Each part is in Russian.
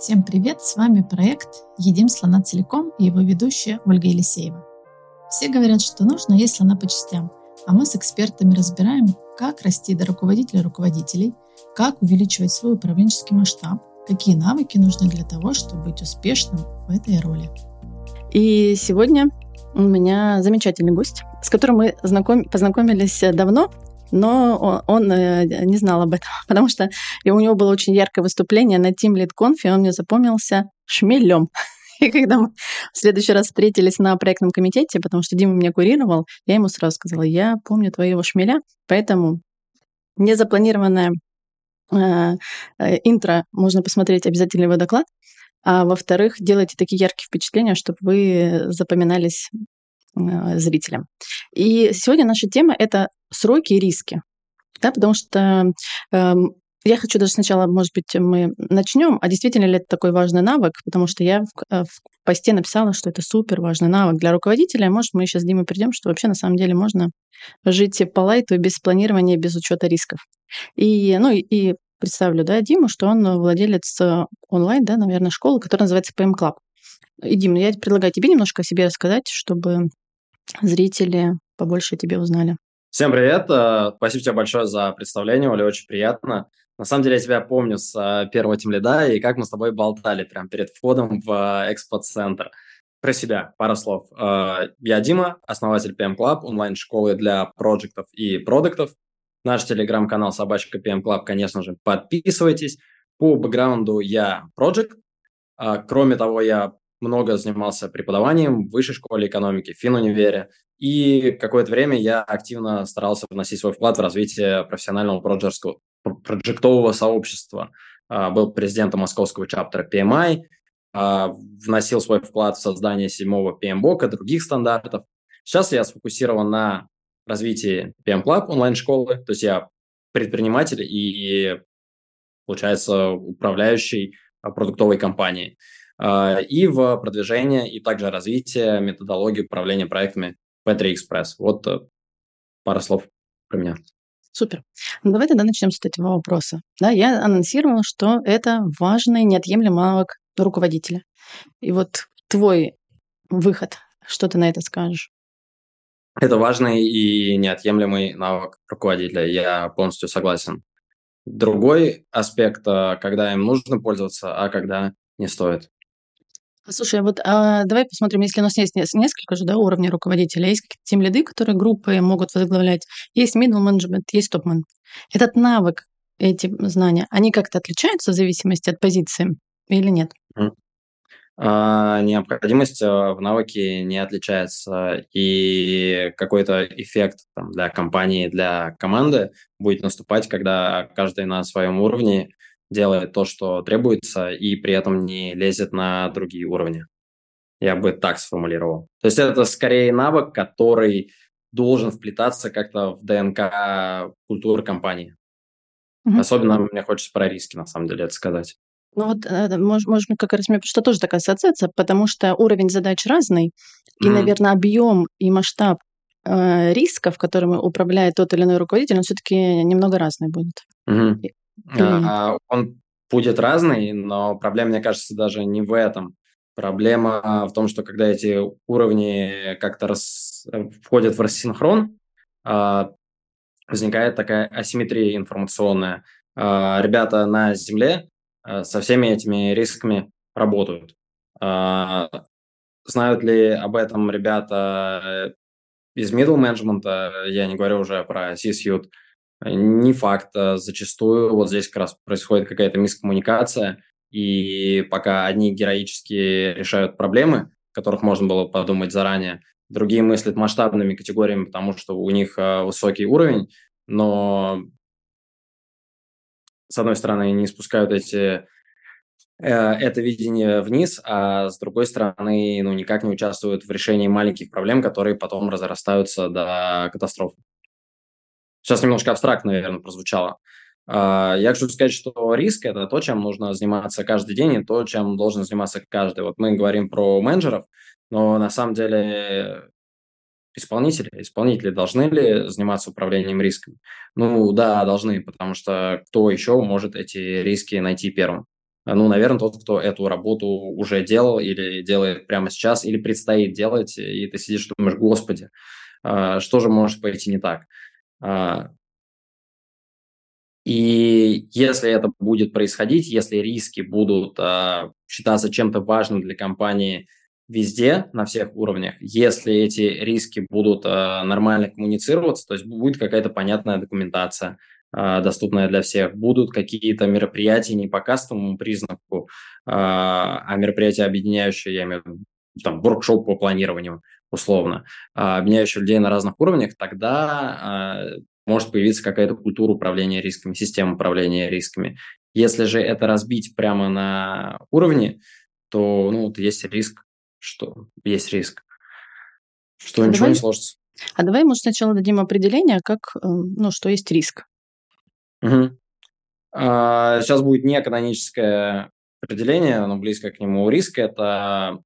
Всем привет! С вами проект «Едим слона целиком» и его ведущая Ольга Елисеева. Все говорят, что нужно есть слона по частям, а мы с экспертами разбираем, как расти до руководителя руководителей, как увеличивать свой управленческий масштаб, какие навыки нужны для того, чтобы быть успешным в этой роли. И сегодня у меня замечательный гость, с которым мы знаком... познакомились давно, но он э, не знал об этом, потому что у него было очень яркое выступление на Team Lead Conf, и он мне запомнился шмелем. И когда мы в следующий раз встретились на проектном комитете, потому что Дима меня курировал, я ему сразу сказала, я помню твоего шмеля, поэтому незапланированное э, э, интро можно посмотреть обязательно его доклад. А во-вторых, делайте такие яркие впечатления, чтобы вы запоминались э, зрителям. И сегодня наша тема — это сроки и риски. Да, потому что э, я хочу даже сначала, может быть, мы начнем, а действительно ли это такой важный навык, потому что я в, э, в посте написала, что это супер важный навык для руководителя. Может, мы сейчас с Димой придем, что вообще на самом деле можно жить по лайту без планирования, без учета рисков. И, ну, и, представлю, да, Диму, что он владелец э, онлайн, да, наверное, школы, которая называется PM Club. И, Дим, я предлагаю тебе немножко о себе рассказать, чтобы зрители побольше о тебе узнали. Всем привет! Э, спасибо тебе большое за представление, Оля, очень приятно. На самом деле я тебя помню с э, первого тимлида и как мы с тобой болтали прямо перед входом в э, экспо-центр. Про себя пару слов. Я Дима, основатель PM Club, онлайн-школы для проектов и продуктов. Наш телеграм-канал собачка PM Club, конечно же, подписывайтесь. По бэкграунду я project. Кроме того, я много занимался преподаванием в высшей школе экономики, в финунивере. И какое-то время я активно старался вносить свой вклад в развитие профессионального проектового сообщества. А, был президентом московского чаптера PMI, а, вносил свой вклад в создание седьмого PMBOK и других стандартов. Сейчас я сфокусирован на развитии PM Club онлайн-школы, то есть я предприниматель и, получается, управляющий продуктовой компанией. А, и в продвижение и также развитие методологии управления проектами P3 Express. Вот э, пара слов про меня. Супер. Ну, давай тогда начнем с этого вопроса. Да, я анонсировала, что это важный, неотъемлемый навык руководителя. И вот твой выход, что ты на это скажешь? Это важный и неотъемлемый навык руководителя. Я полностью согласен. Другой аспект, э, когда им нужно пользоваться, а когда не стоит. Слушай, а вот а, давай посмотрим, если у нас есть несколько же да, уровней руководителя, есть какие-то тем лиды, которые группы могут возглавлять, есть middle management, есть менеджмент. Этот навык, эти знания, они как-то отличаются в зависимости от позиции или нет? А, необходимость а, в навыке не отличается, и какой-то эффект там, для компании, для команды будет наступать, когда каждый на своем уровне делает то, что требуется, и при этом не лезет на другие уровни. Я бы так сформулировал. То есть это скорее навык, который должен вплетаться как-то в ДНК культуры компании. Mm-hmm. Особенно мне хочется про риски, на самом деле, это сказать. Ну вот, э, может, может как раз мне что тоже такая ассоциация, потому что уровень задач разный, mm-hmm. и, наверное, объем и масштаб э, рисков, которыми управляет тот или иной руководитель, он все-таки немного разный будет. Mm-hmm. Mm. Он будет разный, но проблема, мне кажется, даже не в этом. Проблема в том, что когда эти уровни как-то рас... входят в рассинхрон, а, возникает такая асимметрия информационная. А, ребята на Земле а, со всеми этими рисками работают. Знают ли об этом ребята из middle management, я не говорю уже про C-suite, не факт. А зачастую вот здесь как раз происходит какая-то мискоммуникация, и пока одни героически решают проблемы, которых можно было подумать заранее, другие мыслят масштабными категориями, потому что у них а, высокий уровень, но с одной стороны не спускают эти э, это видение вниз, а с другой стороны, ну, никак не участвуют в решении маленьких проблем, которые потом разрастаются до катастрофы. Сейчас немножко абстрактно, наверное, прозвучало. А, я хочу сказать, что риск – это то, чем нужно заниматься каждый день, и то, чем должен заниматься каждый. Вот мы говорим про менеджеров, но на самом деле исполнители, исполнители должны ли заниматься управлением рисками? Ну да, должны, потому что кто еще может эти риски найти первым? ну, наверное, тот, кто эту работу уже делал или делает прямо сейчас, или предстоит делать, и ты сидишь и думаешь, господи, а, что же может пойти не так? А, и если это будет происходить, если риски будут а, считаться чем-то важным для компании везде, на всех уровнях, если эти риски будут нормально коммуницироваться, то есть будет какая-то понятная документация, а, доступная для всех. Будут какие-то мероприятия не по кастовому признаку, а, а мероприятия объединяющие, я имею в виду, там, воркшоп по планированию, условно, а, объединяющие людей на разных уровнях, тогда может появиться какая-то культура управления рисками, система управления рисками. Если же это разбить прямо на уровне, то ну, вот есть риск, что есть риск, что а ничего давай, не сложится. А давай, может, сначала дадим определение, как, э, ну, что есть риск. Угу. А, сейчас будет не каноническое определение, но близко к нему. Риск – это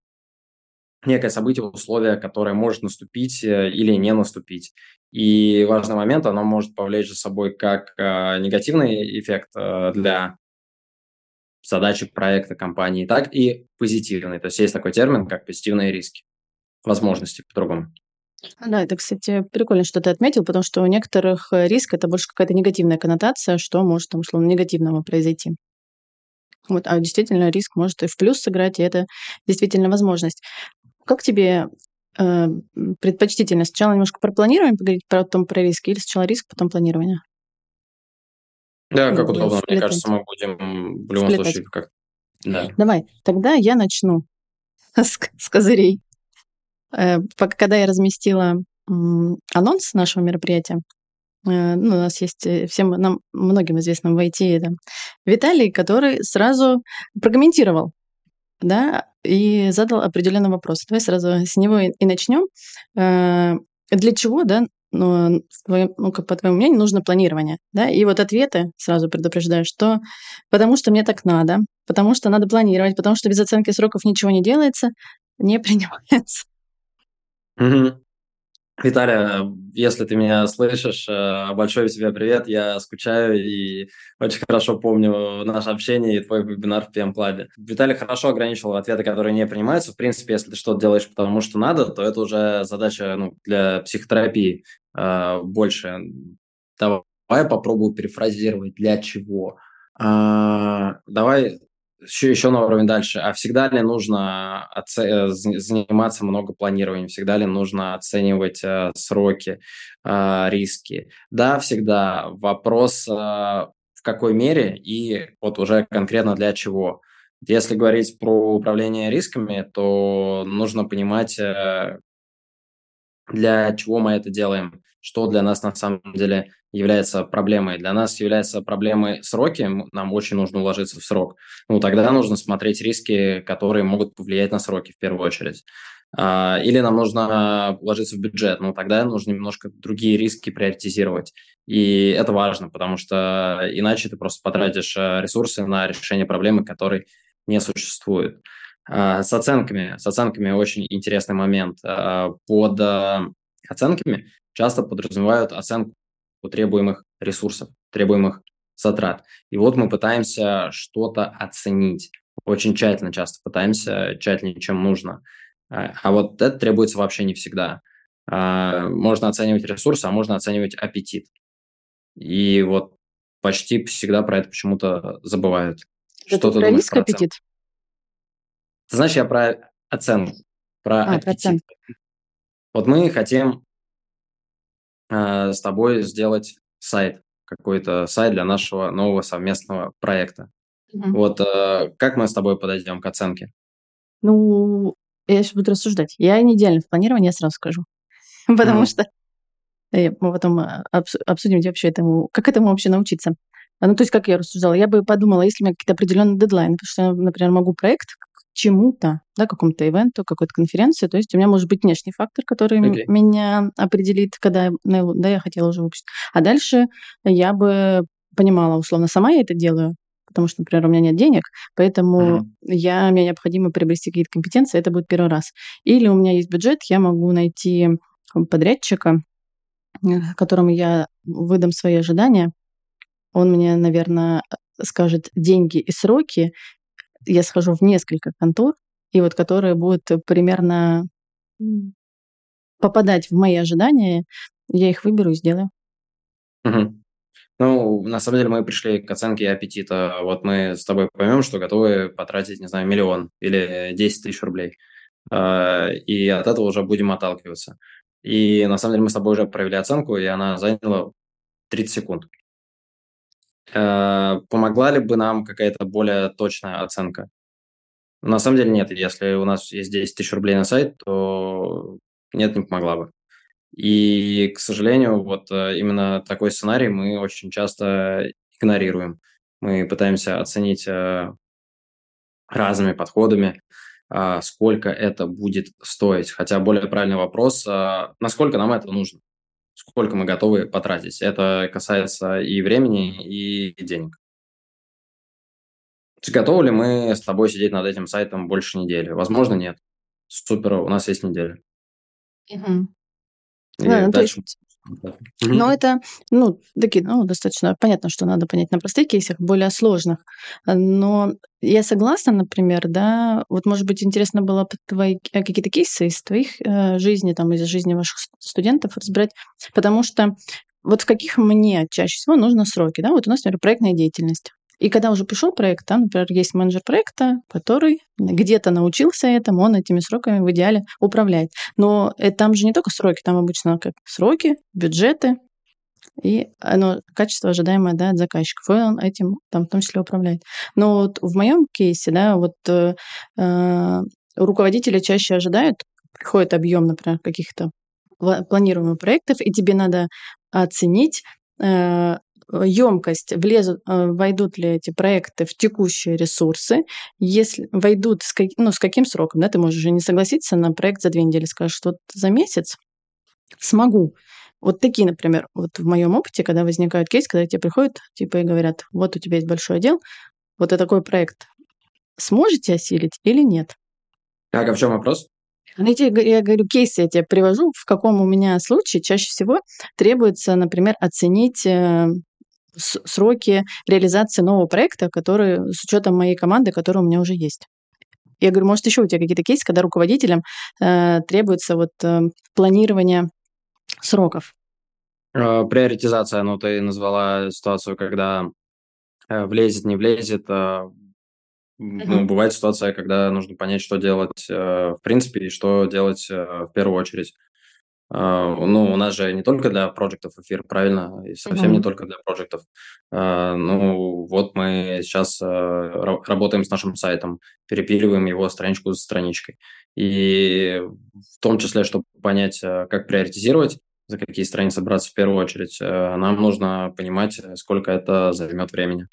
некое событие, условие, которое может наступить э, или не наступить. И важный момент, оно может повлечь за собой как э, негативный эффект э, для задачи проекта компании, так и позитивный. То есть есть такой термин, как позитивные риски, возможности по-другому. Да, это, кстати, прикольно, что ты отметил, потому что у некоторых риск это больше какая-то негативная коннотация, что может там, условно, негативного произойти. Вот, а действительно риск может и в плюс сыграть, и это действительно возможность. Как тебе э, предпочтительно сначала немножко про планирование поговорить, потом про риски, или сначала риск, потом планирование? Да, как удобно. Мне кажется, мы будем в любом Сплетать. случае как... Да. Давай, тогда я начну с, с козырей. Э, когда я разместила анонс нашего мероприятия, э, ну, у нас есть э, всем нам многим известным в IT да, Виталий, который сразу прокомментировал, да, и задал определенный вопрос. Давай сразу с него и, начнем. Для чего, да, ну, ну, по твоему мнению, нужно планирование, да? И вот ответы сразу предупреждаю, что потому что мне так надо, потому что надо планировать, потому что без оценки сроков ничего не делается, не принимается. Угу. Виталия, если ты меня слышишь, э, большой тебе привет, я скучаю и очень хорошо помню наше общение и твой вебинар в PM Club. Виталий хорошо ограничил ответы, которые не принимаются. В принципе, если ты что-то делаешь потому, что надо, то это уже задача ну, для психотерапии э, больше. Давай попробую перефразировать, для чего. А, давай еще, еще на уровень дальше. А всегда ли нужно оце- э, заниматься много планированием? Всегда ли нужно оценивать э, сроки, э, риски? Да, всегда. Вопрос э, в какой мере и вот уже конкретно для чего. Если говорить про управление рисками, то нужно понимать, э, для чего мы это делаем, что для нас на самом деле является проблемой. Для нас является проблемой сроки, нам очень нужно уложиться в срок. Ну, тогда нужно смотреть риски, которые могут повлиять на сроки в первую очередь. А, или нам нужно вложиться в бюджет, ну, тогда нужно немножко другие риски приоритизировать. И это важно, потому что иначе ты просто потратишь э, ресурсы на решение проблемы, которой не существует. А, с оценками. С оценками очень интересный момент. А, под э, оценками часто подразумевают оценку требуемых ресурсов, требуемых затрат. И вот мы пытаемся что-то оценить. Очень тщательно часто пытаемся, тщательнее, чем нужно. А, а вот это требуется вообще не всегда. А, можно оценивать ресурсы, а можно оценивать аппетит. И вот почти всегда про это почему-то забывают. Это что ты про риск аппетит? Ты знаешь, я про оценку, про а, аппетит. Про вот мы хотим э, с тобой сделать сайт, какой-то сайт для нашего нового совместного проекта. Угу. Вот э, как мы с тобой подойдем к оценке? Ну, я сейчас буду рассуждать. Я не идеально в планировании, я сразу скажу. Потому что э, мы потом э, обсудим вообще этому, как этому вообще научиться. Ну, то есть, как я рассуждала, я бы подумала, если у меня какие-то определенные дедлайны, потому что я, например, могу проект чему-то, да, какому-то ивенту, какой-то конференции. То есть у меня может быть внешний фактор, который okay. меня определит, когда да, я хотела уже выпустить. А дальше я бы понимала, условно, сама я это делаю, потому что, например, у меня нет денег, поэтому uh-huh. я, мне необходимо приобрести какие-то компетенции, это будет первый раз. Или у меня есть бюджет, я могу найти подрядчика, э, которому я выдам свои ожидания, он мне, наверное, скажет деньги и сроки, я схожу в несколько контор, и вот которые будут примерно попадать в мои ожидания, я их выберу и сделаю. Угу. Ну, на самом деле мы пришли к оценке аппетита. Вот мы с тобой поймем, что готовы потратить, не знаю, миллион или 10 тысяч рублей. А, и от этого уже будем отталкиваться. И на самом деле мы с тобой уже провели оценку, и она заняла 30 секунд. А, помогла ли бы нам какая-то более точная оценка? На самом деле нет. Если у нас есть 10 тысяч рублей на сайт, то нет, не помогла бы. И, к сожалению, вот э, именно такой сценарий мы очень часто игнорируем. Мы пытаемся оценить э, разными подходами, а, сколько это будет стоить. Хотя более правильный вопрос, а, насколько нам это нужно, сколько мы готовы потратить. Это касается и времени, и денег. Готовы ли мы с тобой сидеть над этим сайтом больше недели? Возможно, нет. Супер, у нас есть неделя. Угу. Ну, дальше... есть... Но это, ну, такие, ну, достаточно понятно, что надо понять на простых кейсах, более сложных. Но я согласна, например, да, вот, может быть, интересно было твои э, какие-то кейсы из твоих э, жизни, там, из жизни ваших студентов разбирать, потому что вот в каких мне чаще всего нужно сроки, да, вот у нас, например, проектная деятельность. И когда уже пришел проект, там, например, есть менеджер проекта, который где-то научился этому, он этими сроками в идеале управляет. Но это, там же не только сроки, там обычно как сроки, бюджеты, и оно, качество ожидаемое да, от заказчиков, и он этим там, в том числе управляет. Но вот в моем кейсе, да, вот э, э руководители чаще ожидают, приходит объем, например, каких-то планируемых проектов, и тебе надо оценить, э, емкость, влезут, э, войдут ли эти проекты в текущие ресурсы, если войдут, с, как, ну, с каким сроком, да, ты можешь уже не согласиться на проект за две недели, скажешь, что за месяц смогу. Вот такие, например, вот в моем опыте, когда возникают кейсы, когда тебе приходят, типа, и говорят, вот у тебя есть большой отдел, вот это такой проект, сможете осилить или нет? Так, а в чем вопрос? Ну, я, тебе, я говорю, кейсы я тебе привожу, в каком у меня случае чаще всего требуется, например, оценить э, сроки реализации нового проекта, который с учетом моей команды, которая у меня уже есть. Я говорю, может, еще у тебя какие-то кейсы, когда руководителям э, требуется вот э, планирование сроков? Э, приоритизация, ну, ты назвала ситуацию, когда э, влезет, не влезет. Э, ну, бывает ситуация, когда нужно понять, что делать э, в принципе и что делать э, в первую очередь. Uh, ну, у нас же не только для проектов эфир, правильно? И совсем mm-hmm. не только для проектов. Uh, ну, вот мы сейчас uh, работаем с нашим сайтом, перепиливаем его страничку за страничкой. И в том числе, чтобы понять, как приоритизировать, за какие страницы браться в первую очередь, нам нужно понимать, сколько это займет времени.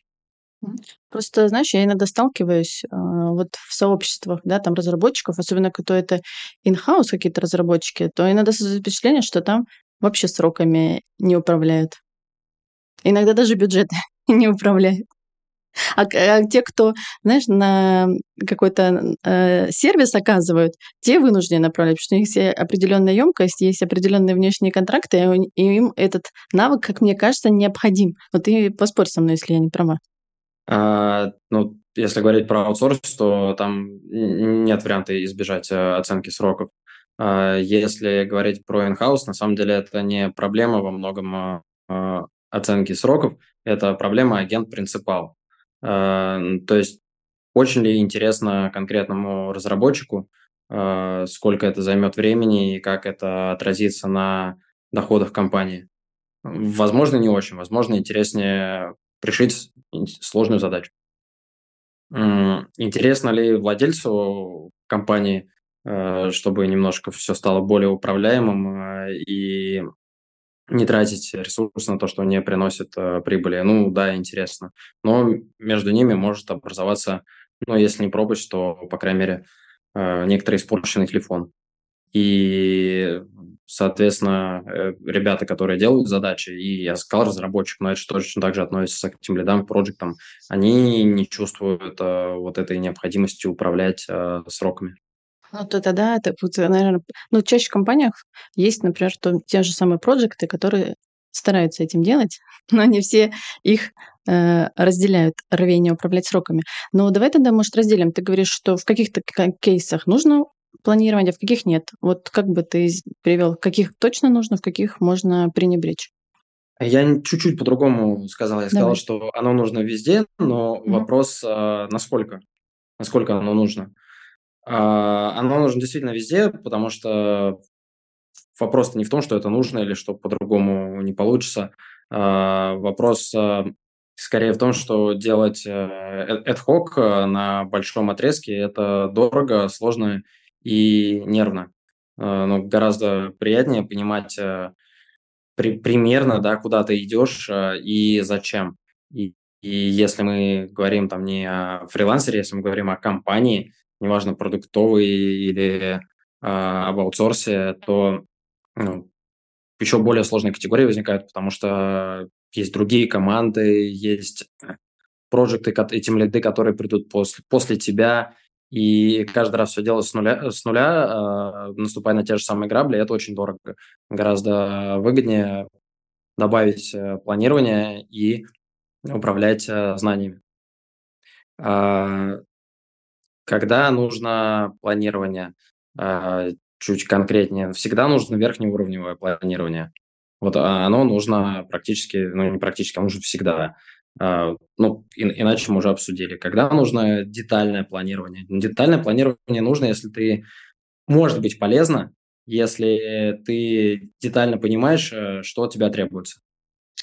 Просто, знаешь, я иногда сталкиваюсь э, вот в сообществах, да, там разработчиков, особенно кто это in-house какие-то разработчики, то иногда создают впечатление, что там вообще сроками не управляют. Иногда даже бюджеты не управляют. А, а те, кто, знаешь, на какой-то э, сервис оказывают, те вынуждены направлять, потому что у них есть определенная емкость, есть определенные внешние контракты, и им этот навык, как мне кажется, необходим. Вот ты поспорь со мной, если я не права. А, ну, если говорить про аутсорс, то там нет варианта избежать э, оценки сроков. А, если говорить про in-house, на самом деле это не проблема во многом а, а оценки сроков, это проблема агент-принципал. А, то есть очень ли интересно конкретному разработчику, а, сколько это займет времени и как это отразится на доходах компании. Возможно, не очень. Возможно, интереснее решить сложную задачу. Интересно ли владельцу компании, э, чтобы немножко все стало более управляемым э, и не тратить ресурсы на то, что не приносит э, прибыли? Ну да, интересно. Но между ними может образоваться, ну если не пропасть, то, по крайней мере, некоторый испорченный телефон. И, соответственно, э, ребята, которые делают задачи, и я сказал разработчик, но это точно так же относится к тем лидам, к проектам, они не чувствуют а, вот этой необходимости управлять а, сроками. Ну, то тогда это, наверное, ну, чаще в компаниях есть, например, то, те же самые проекты, которые стараются этим делать, но не все их э, разделяют рвение управлять сроками. Но давай тогда, может, разделим. Ты говоришь, что в каких-то кейсах нужно планирование, а в каких нет. Вот как бы ты привел, каких точно нужно, в каких можно пренебречь? Я чуть-чуть по-другому сказал. Я сказал, что оно нужно везде, но угу. вопрос, а, насколько? Насколько оно нужно? А, оно нужно действительно везде, потому что вопрос не в том, что это нужно или что по-другому не получится. Вопрос скорее в том, что делать ad hoc на большом отрезке – это дорого, сложно и нервно. Но гораздо приятнее понимать при, примерно, да, куда ты идешь и зачем. И, и если мы говорим там не о фрилансере, если мы говорим о компании, неважно, продуктовой или э, об аутсорсе, то ну, еще более сложные категории возникают, потому что есть другие команды, есть проекты, этим лиды, которые придут после, после тебя, и каждый раз все делать с нуля, с нуля э, наступая на те же самые грабли, это очень дорого. Гораздо выгоднее добавить э, планирование и управлять э, знаниями. Э, когда нужно планирование? Э, чуть конкретнее. Всегда нужно верхнеуровневое планирование. Вот оно нужно практически, ну не практически, оно нужно всегда. А, ну, иначе мы уже обсудили. Когда нужно детальное планирование? Детальное планирование нужно, если ты, может быть полезно, если ты детально понимаешь, э, что от тебя требуется.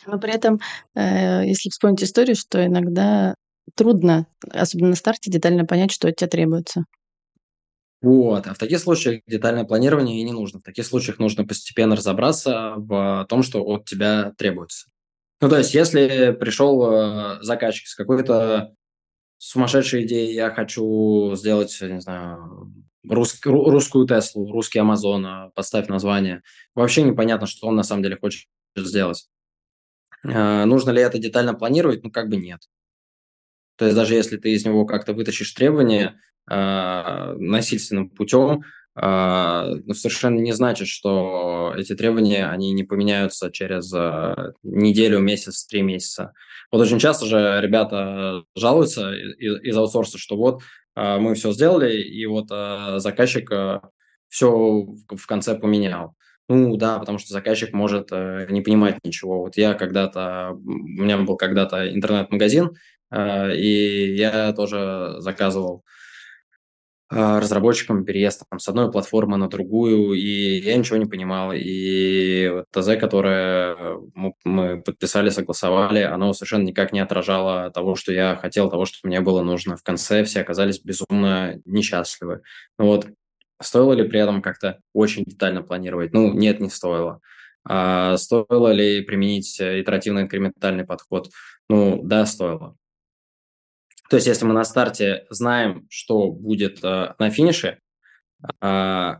Но при этом, э, если вспомнить историю, что иногда трудно, особенно на старте, детально понять, что от тебя требуется. Вот. А в таких случаях детальное планирование и не нужно. В таких случаях нужно постепенно разобраться в том, что от тебя требуется. Ну, то есть, если пришел э, заказчик с какой-то сумасшедшей идеей, я хочу сделать, не знаю, рус, русскую Теслу, русский Амазон, э, поставь название. Вообще непонятно, что он на самом деле хочет сделать. Э, нужно ли это детально планировать? Ну, как бы нет. То есть даже если ты из него как-то вытащишь требования э, насильственным путем, но совершенно не значит, что эти требования, они не поменяются через а, неделю, месяц, три месяца. Вот очень часто же ребята жалуются из, аутсорса, что вот а, мы все сделали, и вот заказчик все в конце поменял. Ну да, потому что заказчик может э, не понимать ничего. Вот я когда-то, у меня был когда-то интернет-магазин, и я тоже заказывал а, разработчикам переезд там, с одной платформы на другую, и я ничего не понимал. И ТЗ, которое мы подписали, согласовали, оно совершенно никак не отражало того, что я хотел, того, что мне было нужно. В конце все оказались безумно несчастливы. Ну вот, стоило ли при этом как-то очень детально планировать? Ну, нет, не стоило. А стоило ли применить итеративный инкрементальный подход? Ну, да, стоило. То есть, если мы на старте знаем, что будет э, на финише, э,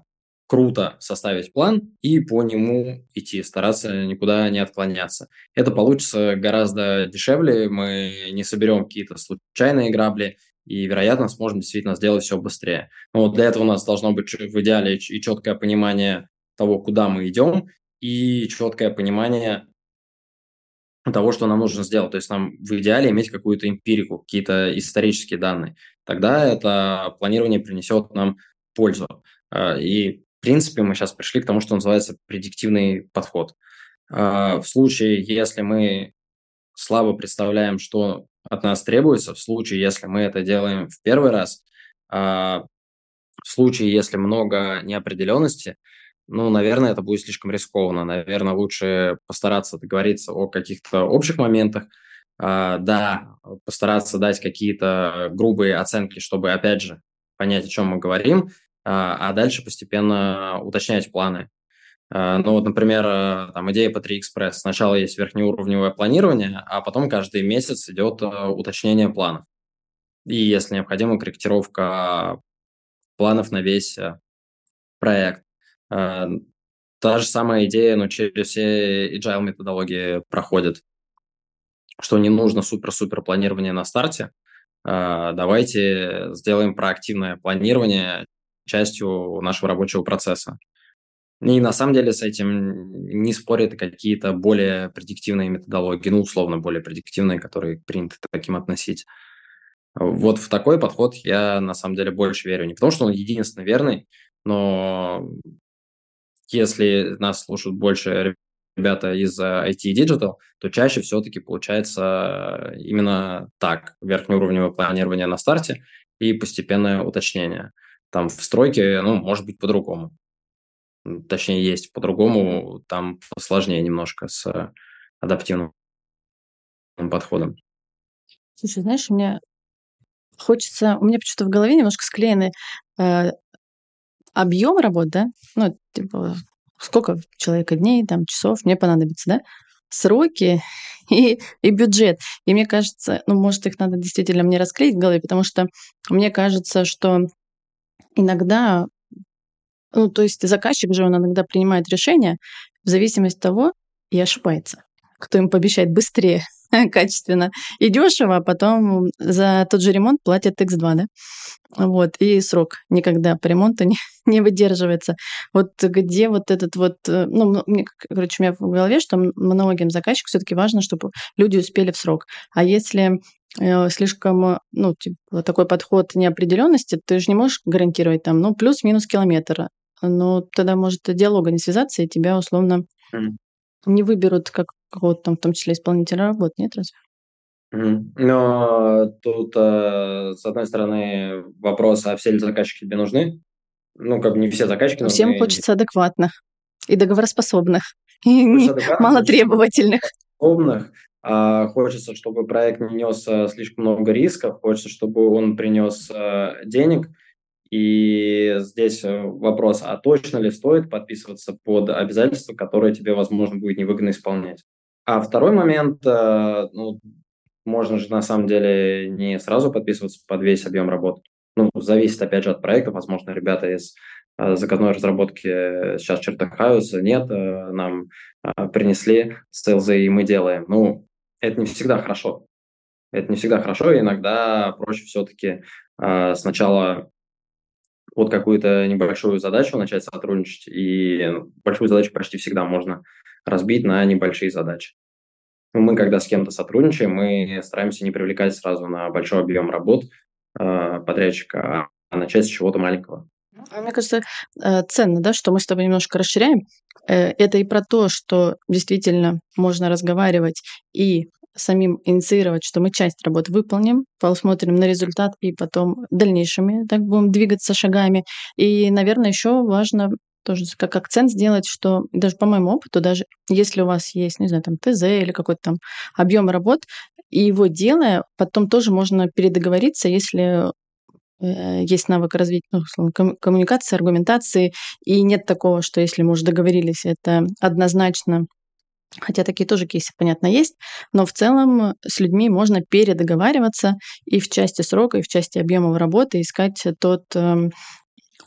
круто составить план и по нему идти, стараться никуда не отклоняться. Это получится гораздо дешевле, мы не соберем какие-то случайные грабли, и, вероятно, сможем действительно сделать все быстрее. Но вот для этого у нас должно быть в идеале и четкое понимание того, куда мы идем, и четкое понимание того, что нам нужно сделать. То есть нам в идеале иметь какую-то эмпирику, какие-то исторические данные. Тогда это планирование принесет нам пользу. А, и, в принципе, мы сейчас пришли к тому, что называется предиктивный подход. А, в случае, если мы слабо представляем, что от нас требуется, в случае, если мы это делаем в первый раз, а, в случае, если много неопределенности, ну, наверное, это будет слишком рискованно. Наверное, лучше постараться договориться о каких-то общих моментах. А, да, постараться дать какие-то грубые оценки, чтобы, опять же, понять, о чем мы говорим, а, а дальше постепенно уточнять планы. А, ну вот, например, э, там идея по 3Express. Сначала есть верхнеуровневое планирование, а потом каждый месяц идет э, уточнение планов. И если необходима корректировка планов на весь э, проект. А, та же самая идея, но через все agile методологии проходит, что не нужно супер-супер планирование на старте. А, давайте сделаем проактивное планирование частью нашего рабочего процесса. И на самом деле с этим не спорят какие-то более предиктивные методологии, ну, условно, более предиктивные, которые принято таким относить. Вот в такой подход я на самом деле больше верю. Не потому, что он единственно верный, но если нас слушают больше ребята из IT и Digital, то чаще все-таки получается именно так. Верхнеуровневое планирование на старте и постепенное уточнение. Там в стройке, ну, может быть, по-другому. Точнее, есть по-другому, там сложнее немножко с адаптивным подходом. Слушай, знаешь, у меня хочется, у меня почему-то в голове немножко склеены э, объем работ, да, ну, типа, сколько человека дней, там, часов мне понадобится, да, сроки и, и бюджет. И мне кажется, ну, может, их надо действительно мне расклеить в голове, потому что мне кажется, что иногда, ну, то есть заказчик же, он иногда принимает решение в зависимости от того и ошибается, кто им пообещает быстрее качественно и дешево, а потом за тот же ремонт платят X2, да? Вот, и срок никогда по ремонту не, не выдерживается. Вот где вот этот вот, э, ну, мне, короче, у меня в голове, что многим заказчикам все таки важно, чтобы люди успели в срок. А если э, слишком, ну, типа, такой подход неопределенности, ты же не можешь гарантировать там, ну, плюс-минус километр. Ну, тогда может диалога не связаться, и тебя условно не выберут как какого-то там, в том числе исполнителя работ, нет разве? Но тут, э, с одной стороны, вопрос, а все ли заказчики тебе нужны? Ну, как бы не все заказчики нужны. Всем хочется адекватных и договороспособных, и не малотребовательных. Способных, а хочется, чтобы проект не нес э, слишком много рисков, хочется, чтобы он принес э, денег. И здесь вопрос, а точно ли стоит подписываться под обязательства, которые тебе, возможно, будет невыгодно исполнять? А второй момент, ну, можно же на самом деле не сразу подписываться под весь объем работы. Ну, зависит, опять же, от проекта. Возможно, ребята из э, заказной разработки сейчас чертыхаются. Нет, э, нам э, принесли селзы, и мы делаем. Ну, это не всегда хорошо. Это не всегда хорошо, и иногда проще все-таки сначала вот какую-то небольшую задачу начать сотрудничать, и ну, большую задачу почти всегда можно разбить на небольшие задачи. Ну, мы, когда с кем-то сотрудничаем, мы стараемся не привлекать сразу на большой объем работ э, подрядчика, а начать с чего-то маленького. А мне кажется, э, ценно, да, что мы с тобой немножко расширяем. Э, это и про то, что действительно можно разговаривать и самим инициировать, что мы часть работы выполним, посмотрим на результат и потом дальнейшими так будем двигаться шагами. И, наверное, еще важно тоже как акцент сделать, что даже по моему опыту, даже если у вас есть, не знаю, там ТЗ или какой-то там объем работ, и его делая, потом тоже можно передоговориться, если э, есть навык развития ну, условно, коммуникации, аргументации, и нет такого, что если мы уже договорились, это однозначно Хотя такие тоже кейсы, понятно, есть, но в целом с людьми можно передоговариваться и в части срока, и в части объемов работы искать тот эм,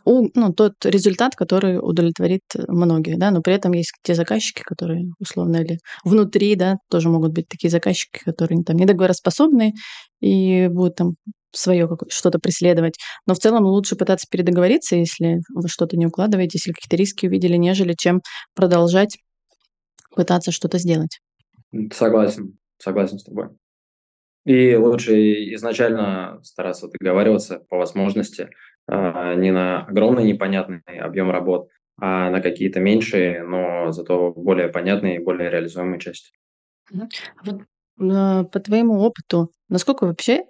у, ну, тот результат, который удовлетворит многих, да, но при этом есть те заказчики, которые условно или внутри, да, тоже могут быть такие заказчики, которые там недоговороспособны и будут там свое что-то преследовать. Но в целом лучше пытаться передоговориться, если вы что-то не укладываете, если какие-то риски увидели, нежели чем продолжать пытаться что-то сделать. Согласен, согласен с тобой. И лучше изначально стараться договариваться по возможности, а, не на огромный непонятный объем работ, а на какие-то меньшие, но зато более понятные и более реализуемые части. Вот, а, по твоему опыту, насколько вообще,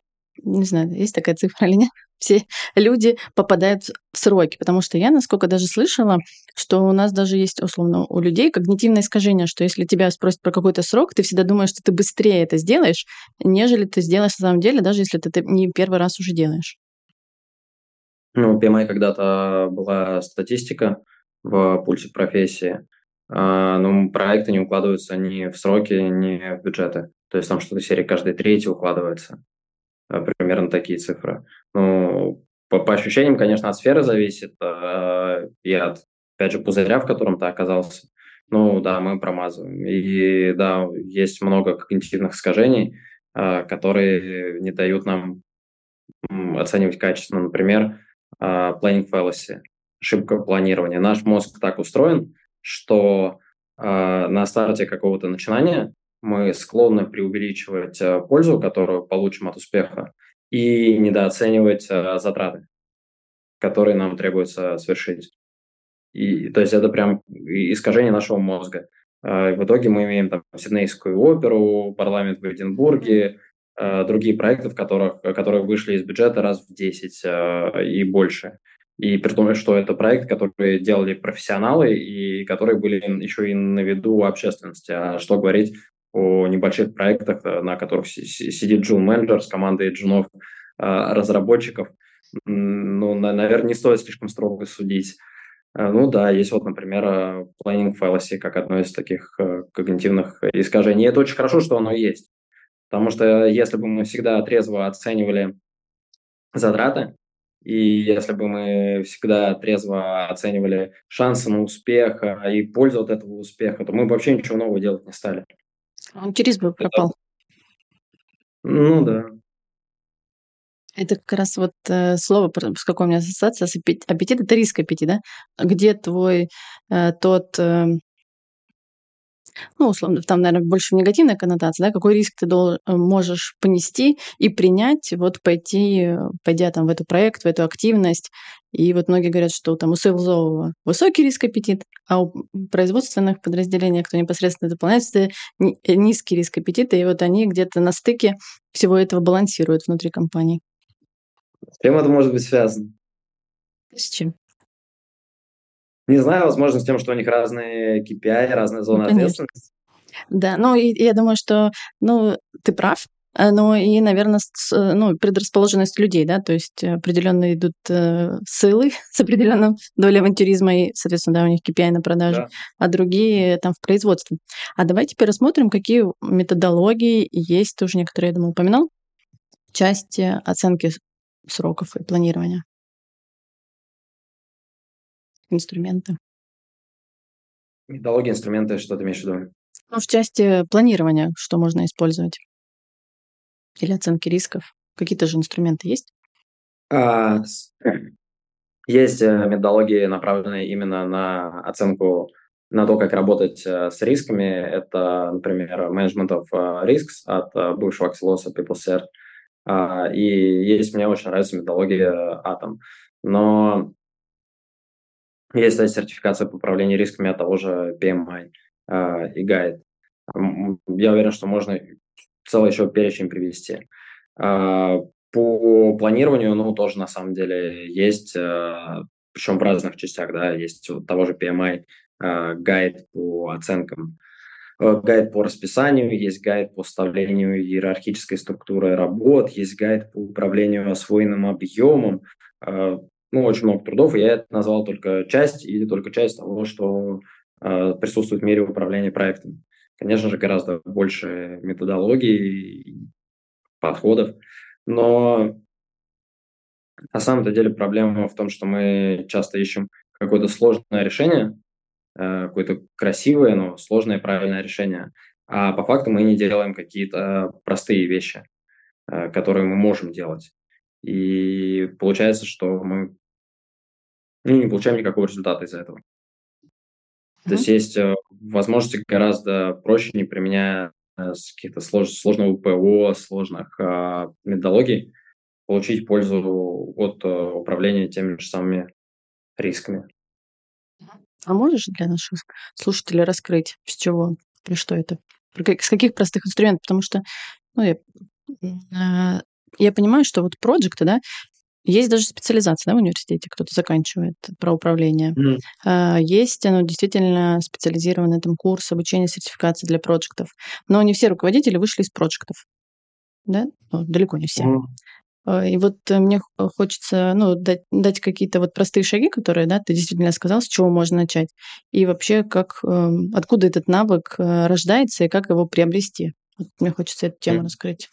не знаю, есть такая цифра или нет, все люди попадают в сроки, потому что я, насколько даже слышала, что у нас даже есть, условно, у людей когнитивное искажение, что если тебя спросят про какой-то срок, ты всегда думаешь, что ты быстрее это сделаешь, нежели ты сделаешь на самом деле, даже если ты не первый раз уже делаешь. Ну, у PMI когда-то была статистика в пульсе профессии, а, но проекты не укладываются ни в сроки, ни в бюджеты. То есть там что-то серии каждый третий укладывается. А, примерно такие цифры. Ну, по, по ощущениям, конечно, от сферы зависит э, и от, опять же, пузыря, в котором ты оказался. Ну, да, мы промазываем. И, да, есть много когнитивных искажений, э, которые не дают нам оценивать качественно. Например, planning fallacy. ошибка планирования. Наш мозг так устроен, что э, на старте какого-то начинания мы склонны преувеличивать э, пользу, которую получим от успеха, и недооценивать э, затраты, которые нам требуется совершить. И, то есть это прям искажение нашего мозга. Э, в итоге мы имеем там Сиднейскую оперу, парламент в Эдинбурге, другие проекты, в которых, которые вышли из бюджета раз в 10 э, и больше. И при том, что это проект, который делали профессионалы и которые были еще и на виду у общественности. А что говорить о небольших проектах, на которых сидит джун менеджер с командой джунов, разработчиков. Ну, наверное, не стоит слишком строго судить. Ну да, есть вот, например, planning fallacy, как одно из таких когнитивных искажений. И это очень хорошо, что оно есть. Потому что если бы мы всегда трезво оценивали затраты, и если бы мы всегда трезво оценивали шансы на успех и пользу от этого успеха, то мы бы вообще ничего нового делать не стали. Интерес бы пропал. Ну да. Это как раз вот э, слово, с какой у меня ассоциация, аппетит, аппетит это риск аппетит, да? Где твой э, тот э, ну, условно, там, наверное, больше негативная коннотация, да, какой риск ты дол- э, можешь понести и принять, вот пойти, пойдя там в этот проект, в эту активность. И вот многие говорят, что там у сейлзового высокий риск аппетит, а у производственных подразделений, кто непосредственно выполняет, это э, низкий риск аппетита, и вот они где-то на стыке всего этого балансируют внутри компании. С чем это может быть связано? С чем? Не знаю, возможно, с тем, что у них разные KPI, разные зоны ну, ответственности. Да, ну и я думаю, что ну, ты прав, э, но и, наверное, с, э, ну, предрасположенность людей, да, то есть определенно идут э, ссылы с определенным долей авантюризма, и, соответственно, да, у них KPI на продажу, да. а другие там в производстве. А давай теперь рассмотрим, какие методологии есть, тоже некоторые, я думаю, упоминал, части оценки сроков и планирования инструменты. Методологии, инструменты, что ты имеешь в виду? Ну, в части планирования, что можно использовать? Или оценки рисков? Какие-то же инструменты есть? А, есть э, методологии, направленные именно на оценку, на то, как работать э, с рисками. Это, например, Management of э, Risks от бывшего Axelos PeopleCert. А, и есть, мне очень нравится методология Atom. Но есть кстати, сертификация по управлению рисками от того же PMI э, и Guide. Я уверен, что можно целый еще перечень привести. Э, по планированию, ну, тоже на самом деле есть, э, причем в разных частях, да, есть вот того же PMI, э, гайд по оценкам, э, гайд по расписанию, есть гайд по составлению иерархической структуры работ, есть гайд по управлению освоенным объемом, ну, очень много трудов, и я это назвал только часть или только часть того, что э, присутствует в мире управления проектами. Конечно же, гораздо больше методологий, подходов, но на самом-то деле проблема в том, что мы часто ищем какое-то сложное решение, э, какое-то красивое, но сложное правильное решение, а по факту мы не делаем какие-то простые вещи, э, которые мы можем делать. И получается, что мы ну, не получаем никакого результата из-за этого. Mm-hmm. То есть есть э, возможности гораздо проще, не применяя э, каких-то слож, сложного ПО, сложных э, методологий, получить пользу от э, управления теми же самыми рисками. А можешь для наших слушателей раскрыть, с чего, при что это? С каких простых инструментов? Потому что ну, я, э, я понимаю, что вот проекты, да, есть даже специализация да, в университете, кто-то заканчивает про управление. Mm. Есть ну, действительно специализированный там курс обучения сертификации для проектов. Но не все руководители вышли из проектов. Да? Ну, далеко не все. Mm. И вот мне хочется ну, дать, дать какие-то вот простые шаги, которые да, ты действительно сказал, с чего можно начать. И вообще, как, эм, откуда этот навык э, рождается и как его приобрести. Вот мне хочется эту тему раскрыть.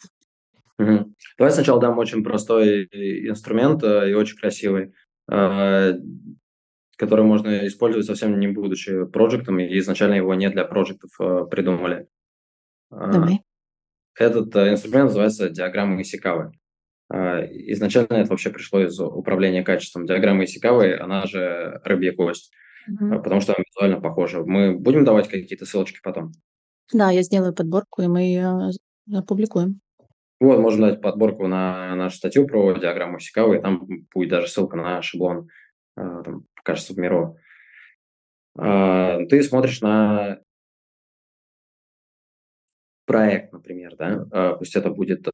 Угу. Давай сначала дам очень простой инструмент э, и очень красивый, э, который можно использовать совсем не будучи проектом, и изначально его не для проектов э, придумали. Давай. Этот инструмент называется диаграмма Исикавы. Изначально это вообще пришло из управления качеством. Диаграмма Исикавы, она же рыбья кость, mm-hmm. потому что она визуально похожа. Мы будем давать какие-то ссылочки потом? Да, я сделаю подборку, и мы ее опубликуем. Вот, можно дать подборку на нашу статью про диаграмму Исикавы, и там будет даже ссылка на шаблон, а, там, кажется, в Миро. Ты смотришь на проект, например, да, пусть это будет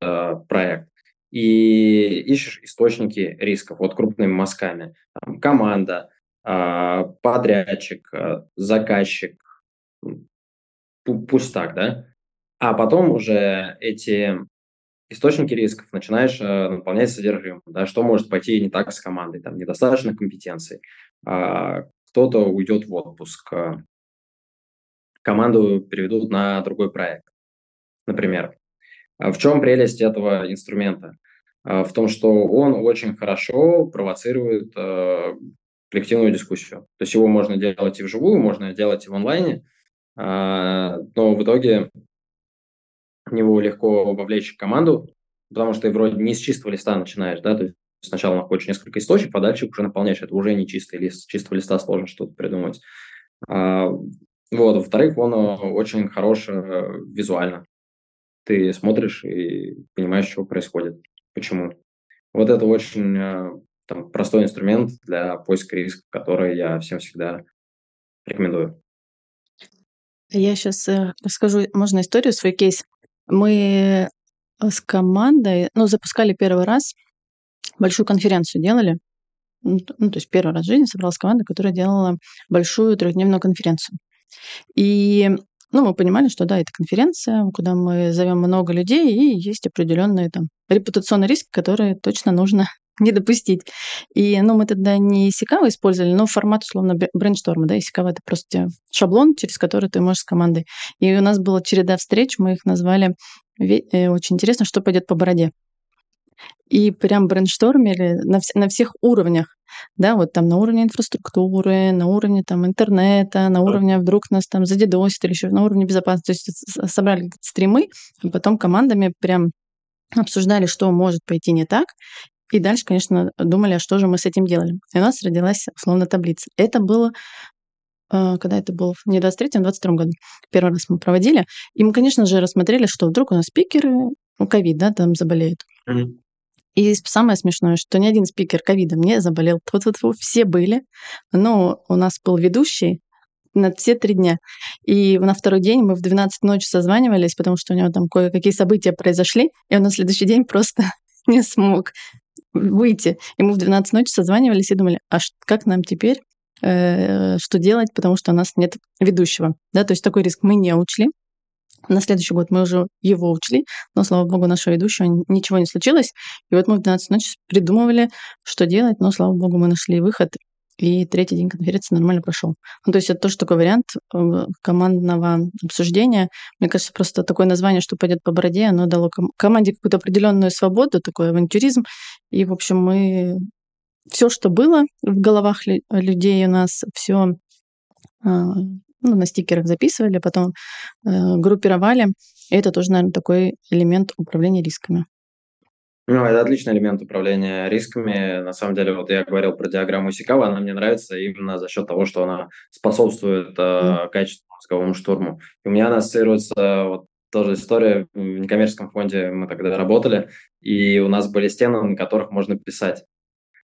проект и ищешь источники рисков, вот крупными мазками. Там, команда, а, подрядчик, а, заказчик, пусть так, да? А потом уже эти источники рисков начинаешь э, наполнять содержимым, да, что может пойти не так с командой, там, недостаточно компетенций, а, кто-то уйдет в отпуск, команду переведут на другой проект, например. В чем прелесть этого инструмента? А, в том, что он очень хорошо провоцирует э, коллективную дискуссию. То есть его можно делать и вживую, можно делать и в онлайне, а, но в итоге него легко вовлечь команду, потому что ты вроде не с чистого листа начинаешь, да, то есть сначала находишь несколько источников, а дальше уже наполняешь. Это уже не чистый лист, с чистого листа сложно что-то придумать. А, вот, во-вторых, он э, очень хорош э, визуально. Ты смотришь и понимаешь, что происходит почему. Вот это очень э, там, простой инструмент для поиска рисков, который я всем всегда рекомендую. Я сейчас расскажу, можно историю, свой кейс. Мы э, с командой, ну, запускали первый раз, большую конференцию делали. Ну, то есть первый раз в жизни собралась команда, которая делала большую трехдневную конференцию. И ну, мы понимали, что да, это конференция, куда мы зовем много людей, и есть определенные там репутационный риск, который точно нужно не допустить. И, ну, мы тогда не Исикава использовали, но формат, условно, брейншторма, да, Исикава — это просто шаблон, через который ты можешь с командой. И у нас была череда встреч, мы их назвали э, очень интересно, что пойдет по бороде и прям брейнштормили на, вс- на всех уровнях, да, вот там на уровне инфраструктуры, на уровне там интернета, на уровне вдруг нас там задедосит или еще на уровне безопасности. То есть собрали стримы, а потом командами прям обсуждали, что может пойти не так, и дальше, конечно, думали, а что же мы с этим делали. И у нас родилась, условно, таблица. Это было э, когда это было не в 23-м, а в 22 году. Первый раз мы проводили. И мы, конечно же, рассмотрели, что вдруг у нас спикеры, ну, ковид, да, там заболеют. Mm-hmm. И самое смешное, что ни один спикер ковидом не заболел. Вот все были, но у нас был ведущий на все три дня. И на второй день мы в 12 ночи созванивались, потому что у него там кое-какие события произошли, и он на следующий день просто не смог выйти. И мы в 12 ночи созванивались и думали, а как нам теперь э, что делать, потому что у нас нет ведущего. Да, то есть такой риск мы не учли. На следующий год мы уже его учли, но, слава богу, нашего ведущего ничего не случилось. И вот мы в 12 ночи придумывали, что делать, но, слава богу, мы нашли выход, и третий день конференции нормально прошел. Ну, то есть это тоже такой вариант э, командного обсуждения. Мне кажется, просто такое название, что пойдет по бороде, оно дало ком- команде какую-то определенную свободу, такой авантюризм. И, в общем, мы все, что было в головах людей у нас, все ну, на стикерах записывали, потом э, группировали. И это тоже, наверное, такой элемент управления рисками. Ну, это отличный элемент управления рисками. На самом деле, вот я говорил про диаграмму Сикава, она мне нравится именно за счет того, что она способствует э, качественному мозговому штурму. И у меня она ассоциируется вот тоже история. В некоммерческом фонде мы тогда работали, и у нас были стены, на которых можно писать.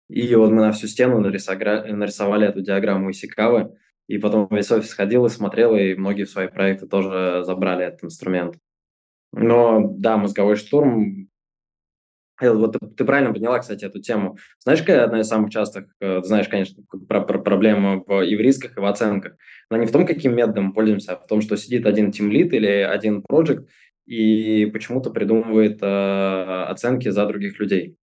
И вот мы на всю стену нарисовали эту диаграмму Исикавы, и потом весь офис ходил и смотрел, и многие в свои проекты тоже забрали этот инструмент. Но да, мозговой штурм вот ты, правильно поняла, кстати, эту тему. Знаешь, какая одна из самых частых, э, знаешь, конечно, про, про проблема в, и в рисках, и в оценках. Она не в том, каким методом пользуемся, а в том, что сидит один тимлит или один проект и почему-то придумывает э, оценки за других людей.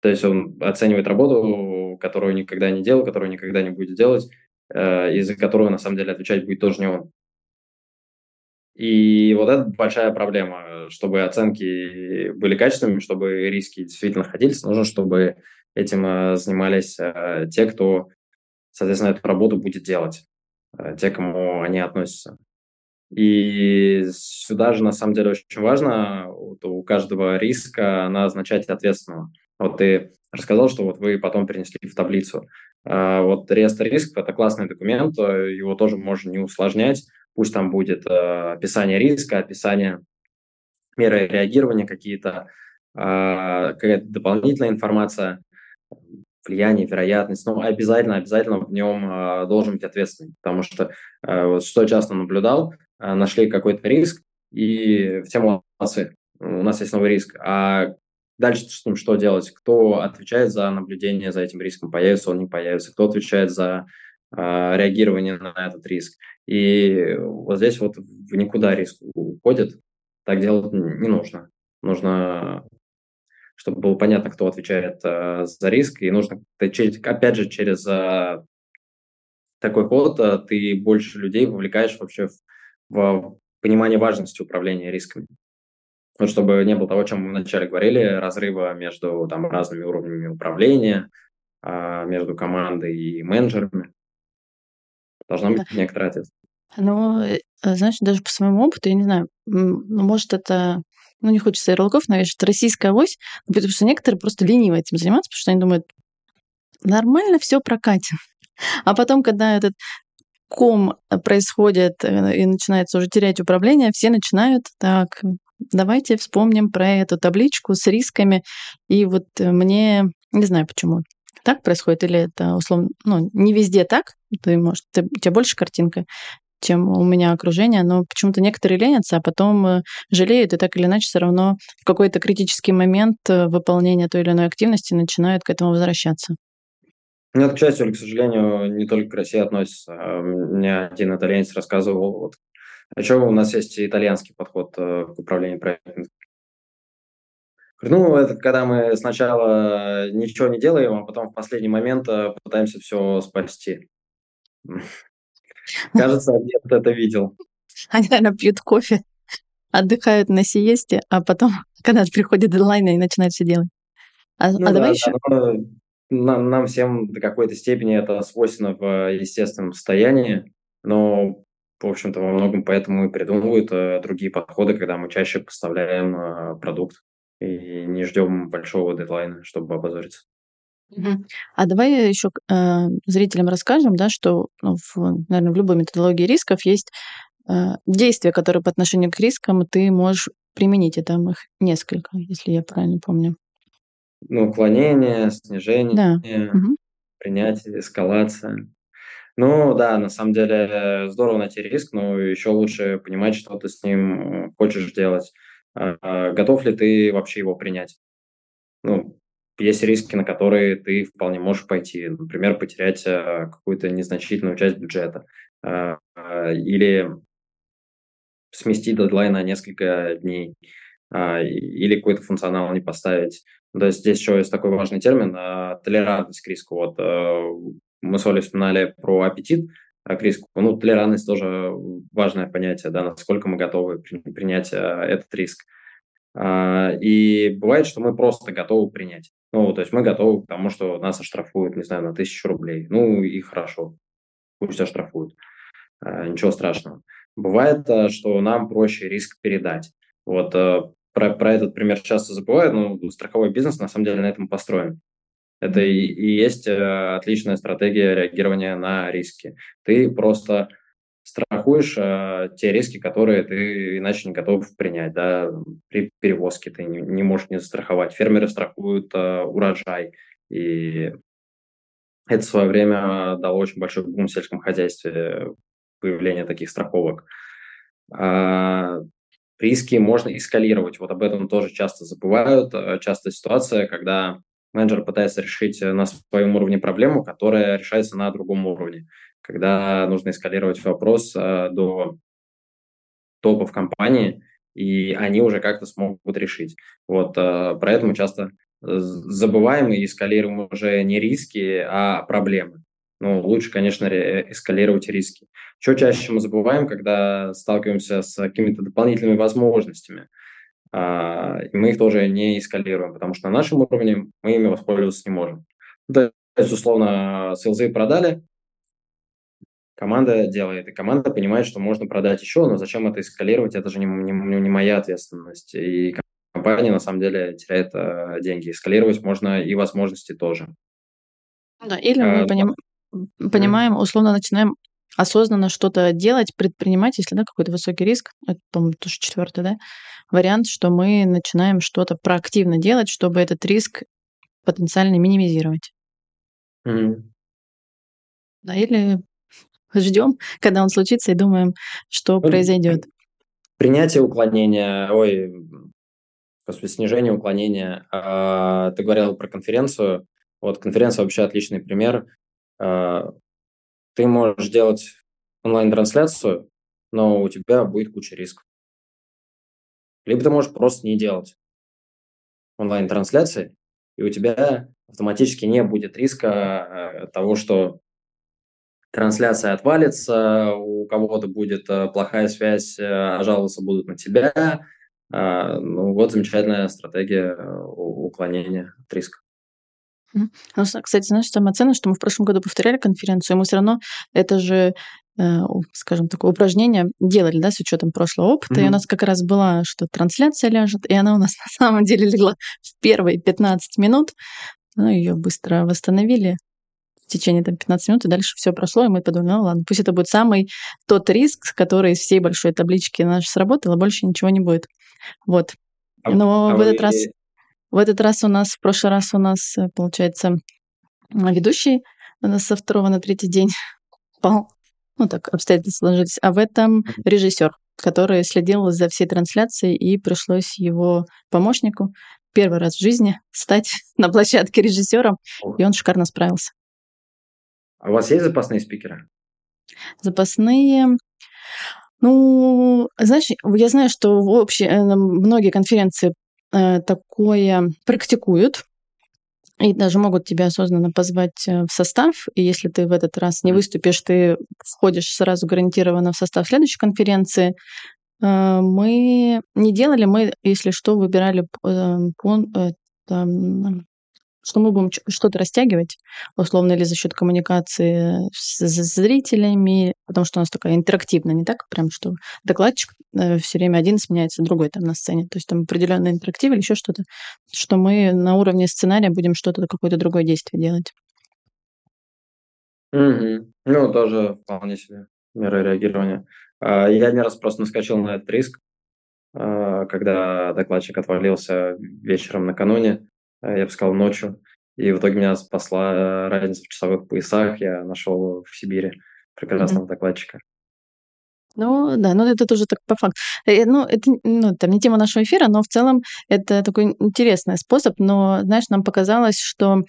То есть он оценивает работу, которую никогда не делал, которую никогда не будет делать, Э, из-за которого на самом деле отвечать будет тоже не он. И вот это большая проблема. Чтобы оценки были качественными, чтобы риски действительно находились, нужно, чтобы этим э, занимались э, те, кто, соответственно, эту работу будет делать, те, кому они относятся. И сюда же, на самом деле, очень важно вот у каждого риска назначать ответственного. Вот ты рассказал, что вот вы потом перенесли в таблицу. А вот реестр рисков – это классный документ, его тоже можно не усложнять. Пусть там будет э, описание риска, описание меры реагирования какие-то, а, какая-то дополнительная информация, влияние, вероятность, но обязательно, обязательно в нем а, должен быть ответственный, потому что а, вот что часто наблюдал, нашли какой-то риск, и все молодцы, у нас есть новый риск, а дальше с ним что делать? Кто отвечает за наблюдение за этим риском, появится он, не появится, кто отвечает за реагирование на этот риск. И вот здесь вот в никуда риск уходит, так делать не нужно. Нужно, чтобы было понятно, кто отвечает э, за риск, и нужно, опять же, через э, такой ход ты больше людей вовлекаешь вообще в, в понимание важности управления рисками. Вот чтобы не было того, о чем мы вначале говорили, разрыва между там, разными уровнями управления, между командой и менеджерами. Должна быть да. некоторая ответственность. Ну, э, знаешь, даже по своему опыту, я не знаю, ну, может, это ну, не хочется ярлыков навешать, российская авось, потому что некоторые просто ленивы этим заниматься, потому что они думают, нормально все прокатит. А потом, когда этот ком происходит э, и начинается уже терять управление, все начинают так, давайте вспомним про эту табличку с рисками. И вот мне, не знаю почему, так происходит, или это условно, ну, не везде так, ты, может, ты, у тебя больше картинка, чем у меня окружение, но почему-то некоторые ленятся, а потом э, жалеют, и так или иначе все равно в какой-то критический момент э, выполнения той или иной активности начинают к этому возвращаться. Ну, это, к счастью к сожалению, не только к России относится. Мне один итальянец рассказывал, вот, а что у нас есть итальянский подход э, к управлению проектом. Ну, это когда мы сначала ничего не делаем, а потом в последний момент пытаемся все спасти. Кажется, объект это видел. Они, наверное, пьют кофе, отдыхают на сиесте, а потом, когда приходит дедлайн, и начинают все делать. А, ну, а да, давай еще... нам, нам всем до какой-то степени это свойственно в естественном состоянии, но, в общем-то, во многом поэтому и придумывают э, другие подходы, когда мы чаще поставляем э, продукт и не ждем большого дедлайна, чтобы обозориться. А давай еще э, зрителям расскажем, да, что, ну, в, наверное, в любой методологии рисков есть э, действия, которые по отношению к рискам ты можешь применить. И там их несколько, если я правильно помню. Ну, уклонение, снижение, Да. Принятие, эскалация. Ну да, на самом деле здорово найти риск, но еще лучше понимать, что ты с ним хочешь делать. А, а готов ли ты вообще его принять? Ну, есть риски, на которые ты вполне можешь пойти. Например, потерять э, какую-то незначительную часть бюджета или сместить дедлайн на несколько дней или какой-то функционал не поставить. То есть здесь еще есть такой важный термин – толерантность к риску. Вот мы с Олей вспоминали про аппетит к риску. Ну, толерантность тоже важное понятие, да, насколько мы готовы принять этот риск. И бывает, что мы просто готовы принять. Ну, то есть мы готовы к тому, что нас оштрафуют, не знаю, на тысячу рублей. Ну и хорошо, пусть оштрафуют. А, ничего страшного. Бывает, э, что нам проще риск передать. Вот э, про, про этот пример часто забывают, но страховой бизнес на самом деле на этом построен. Это и, и есть э, отличная стратегия реагирования на риски. Ты просто страхуешь э, те риски, которые ты иначе не готов принять. Да? При перевозке ты не, не можешь не застраховать. Фермеры страхуют э, урожай. И это в свое время дало очень большой бум в сельском хозяйстве, появление таких страховок. А, риски можно эскалировать. Вот об этом тоже часто забывают. Э, часто ситуация, когда менеджер пытается решить на своем уровне проблему, которая решается на другом уровне когда нужно эскалировать вопрос э, до топов компании, и они уже как-то смогут решить. Вот э, про это мы часто забываем и эскалируем уже не риски, а проблемы. Ну, лучше, конечно, эскалировать риски. Что чаще мы забываем, когда сталкиваемся с какими-то дополнительными возможностями, мы их тоже не эскалируем, потому что на нашем уровне мы ими воспользоваться не можем. То есть, условно, селзы продали, команда делает, и команда понимает, что можно продать еще, но зачем это эскалировать, это же не, не, не моя ответственность. И компания на самом деле теряет э, деньги. Эскалировать можно и возможности тоже. Да, или мы а, поним... понимаем, условно начинаем осознанно что-то делать, предпринимать, если да, какой-то высокий риск, это, по-моему, тоже четвертый, да, вариант, что мы начинаем что-то проактивно делать, чтобы этот риск потенциально минимизировать. Mm. Да, или ждем, когда он случится, и думаем, что ну, произойдет. Принятие уклонения, ой, господи, снижение уклонения. А, ты говорил про конференцию. Вот конференция вообще отличный пример. Ты можешь делать онлайн-трансляцию, но у тебя будет куча рисков. Либо ты можешь просто не делать онлайн-трансляции, и у тебя автоматически не будет риска э, того, что трансляция отвалится, у кого-то будет э, плохая связь, э, а жаловаться будут на тебя. Ну вот замечательная стратегия уклонения от риска. Ну, кстати, знаешь, самое ценное, что мы в прошлом году повторяли конференцию, и мы все равно это же скажем, такое упражнение делали, да, с учетом прошлого опыта. Mm-hmm. И у нас как раз была, что трансляция ляжет, и она у нас на самом деле легла в первые 15 минут. Ну, ее быстро восстановили в течение там, 15 минут, и дальше все прошло, и мы подумали, ну ладно, пусть это будет самый тот риск, который из всей большой таблички наш сработал, а больше ничего не будет. Вот. А Но а в вы... этот раз в этот раз у нас, в прошлый раз у нас, э, получается, ведущий со второго на третий день пал. Ну, так обстоятельства сложились. А в этом режиссер, который следил за всей трансляцией, и пришлось его помощнику первый раз в жизни стать на площадке режиссером, и он шикарно справился. А у вас есть запасные спикеры? Запасные. Ну, знаешь, я знаю, что в общей, э, многие конференции такое практикуют, и даже могут тебя осознанно позвать э, в состав, и если ты в этот раз не выступишь, ты входишь сразу гарантированно в состав следующей конференции. Мы не делали, мы, если что, выбирали что мы будем что-то растягивать, условно, или за счет коммуникации с зрителями, потому что у нас такая интерактивная, не так прям, что докладчик э, все время один сменяется другой там на сцене. То есть там определенный интерактив или еще что-то, что мы на уровне сценария будем что-то, какое-то другое действие делать. Угу. Ну, тоже вполне себе меры реагирования. А, я не раз просто наскочил на этот риск, а, когда докладчик отвалился вечером накануне. Э, я бы сказал, ночью. И в итоге меня спасла э, разница в часовых поясах. Я нашел в Сибири прекрасного mm-hmm. докладчика. Ну, да, ну это тоже так по факту. Э, ну, это ну, там не тема нашего эфира, но в целом это такой интересный способ. Но, знаешь, нам показалось, что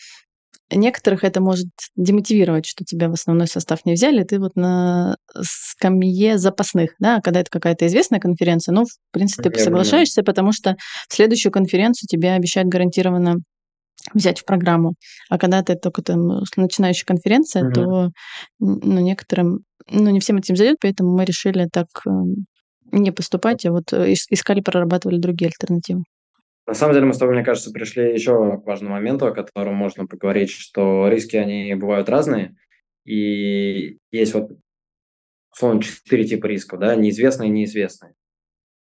некоторых это может демотивировать, что тебя в основной состав не взяли, ты вот на скамье запасных, да, когда это какая-то известная конференция, ну, в принципе, ты соглашаешься, потому что в следующую конференцию тебе обещают гарантированно взять в программу. А когда ты только там начинающая конференция, угу. то ну, некоторым, ну, не всем этим зайдет, поэтому мы решили так эм, не поступать, а вот э, искали, прорабатывали другие альтернативы. На самом деле мы с тобой, мне кажется, пришли еще к важному моменту, о котором можно поговорить, что риски, они бывают разные, и есть вот, условно, четыре типа рисков, да, неизвестные и неизвестные.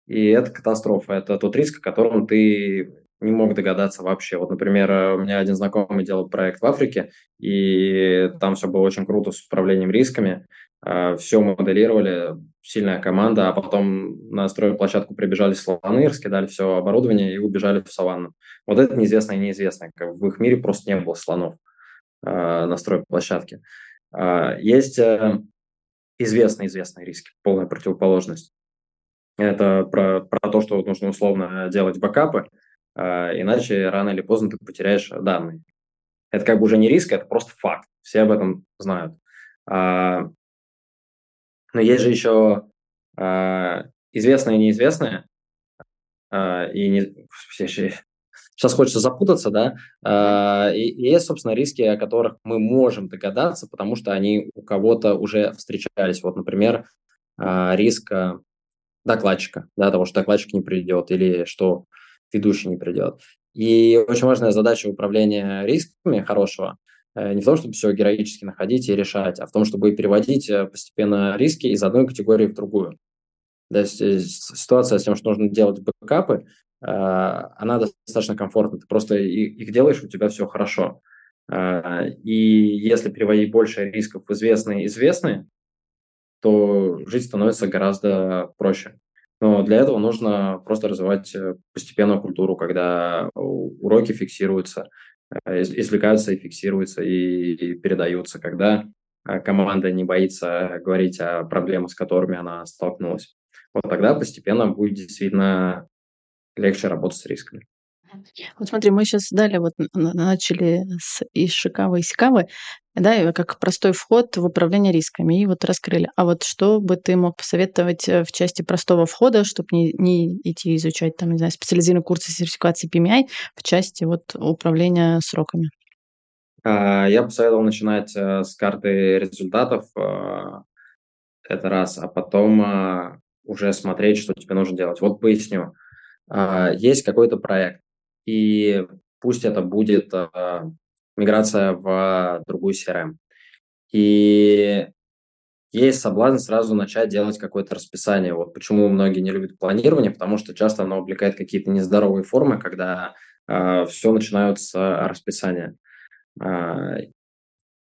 И это катастрофа, это тот риск, о котором ты не мог догадаться вообще. Вот, например, у меня один знакомый делал проект в Африке, и там все было очень круто с управлением рисками, а, все моделировали, сильная команда, а потом на стройплощадку прибежали слоны, раскидали все оборудование и убежали в саванну. Вот это неизвестное и неизвестное. В их мире просто не было слонов э, на стройплощадке. Э, есть э, известные известные риски, полная противоположность. Это про, про то, что нужно условно делать бэкапы, э, иначе рано или поздно ты потеряешь данные. Это как бы уже не риск, это просто факт. Все об этом знают. Но есть же еще а, известное и неизвестное. И не, сейчас хочется запутаться, да. И, есть, собственно, риски, о которых мы можем догадаться, потому что они у кого-то уже встречались. Вот, например, риск докладчика, да, того, что докладчик не придет или что ведущий не придет. И очень важная задача управления рисками хорошего – э, не в том, чтобы все героически находить и решать, а в том, чтобы переводить э, постепенно риски из одной категории в другую. То есть ситуация с тем, что нужно делать бэкапы, она достаточно комфортна. Ты просто их делаешь, у тебя все хорошо. И если переводить больше рисков в известные известные, то жить становится гораздо проще. Но для этого нужно просто развивать э, постепенную культуру, когда уроки фиксируются, э, извлекаются и фиксируются и, передаются, когда э, команда не боится говорить о проблемах, с которыми она столкнулась. Вот тогда постепенно будет действительно легче работать с рисками. Вот смотри, мы сейчас дали, вот начали с Ишикавы и Сикавы, да, как простой вход в управление рисками, и вот раскрыли. А вот что бы ты мог посоветовать э, в части простого входа, чтобы не, не идти изучать, там, не знаю, специализированные курсы сертификации PMI в части вот управления сроками? А, я посоветовал начинать э, с карты результатов, э, это раз, а потом уже смотреть, что тебе нужно делать. Вот поясню. А, есть какой-то проект, и пусть это будет э, миграция в другую CRM. И есть соблазн сразу начать делать какое-то расписание. Вот почему многие не любят планирование, потому что часто оно увлекает какие-то нездоровые формы, когда э, все начинают с расписания. Э,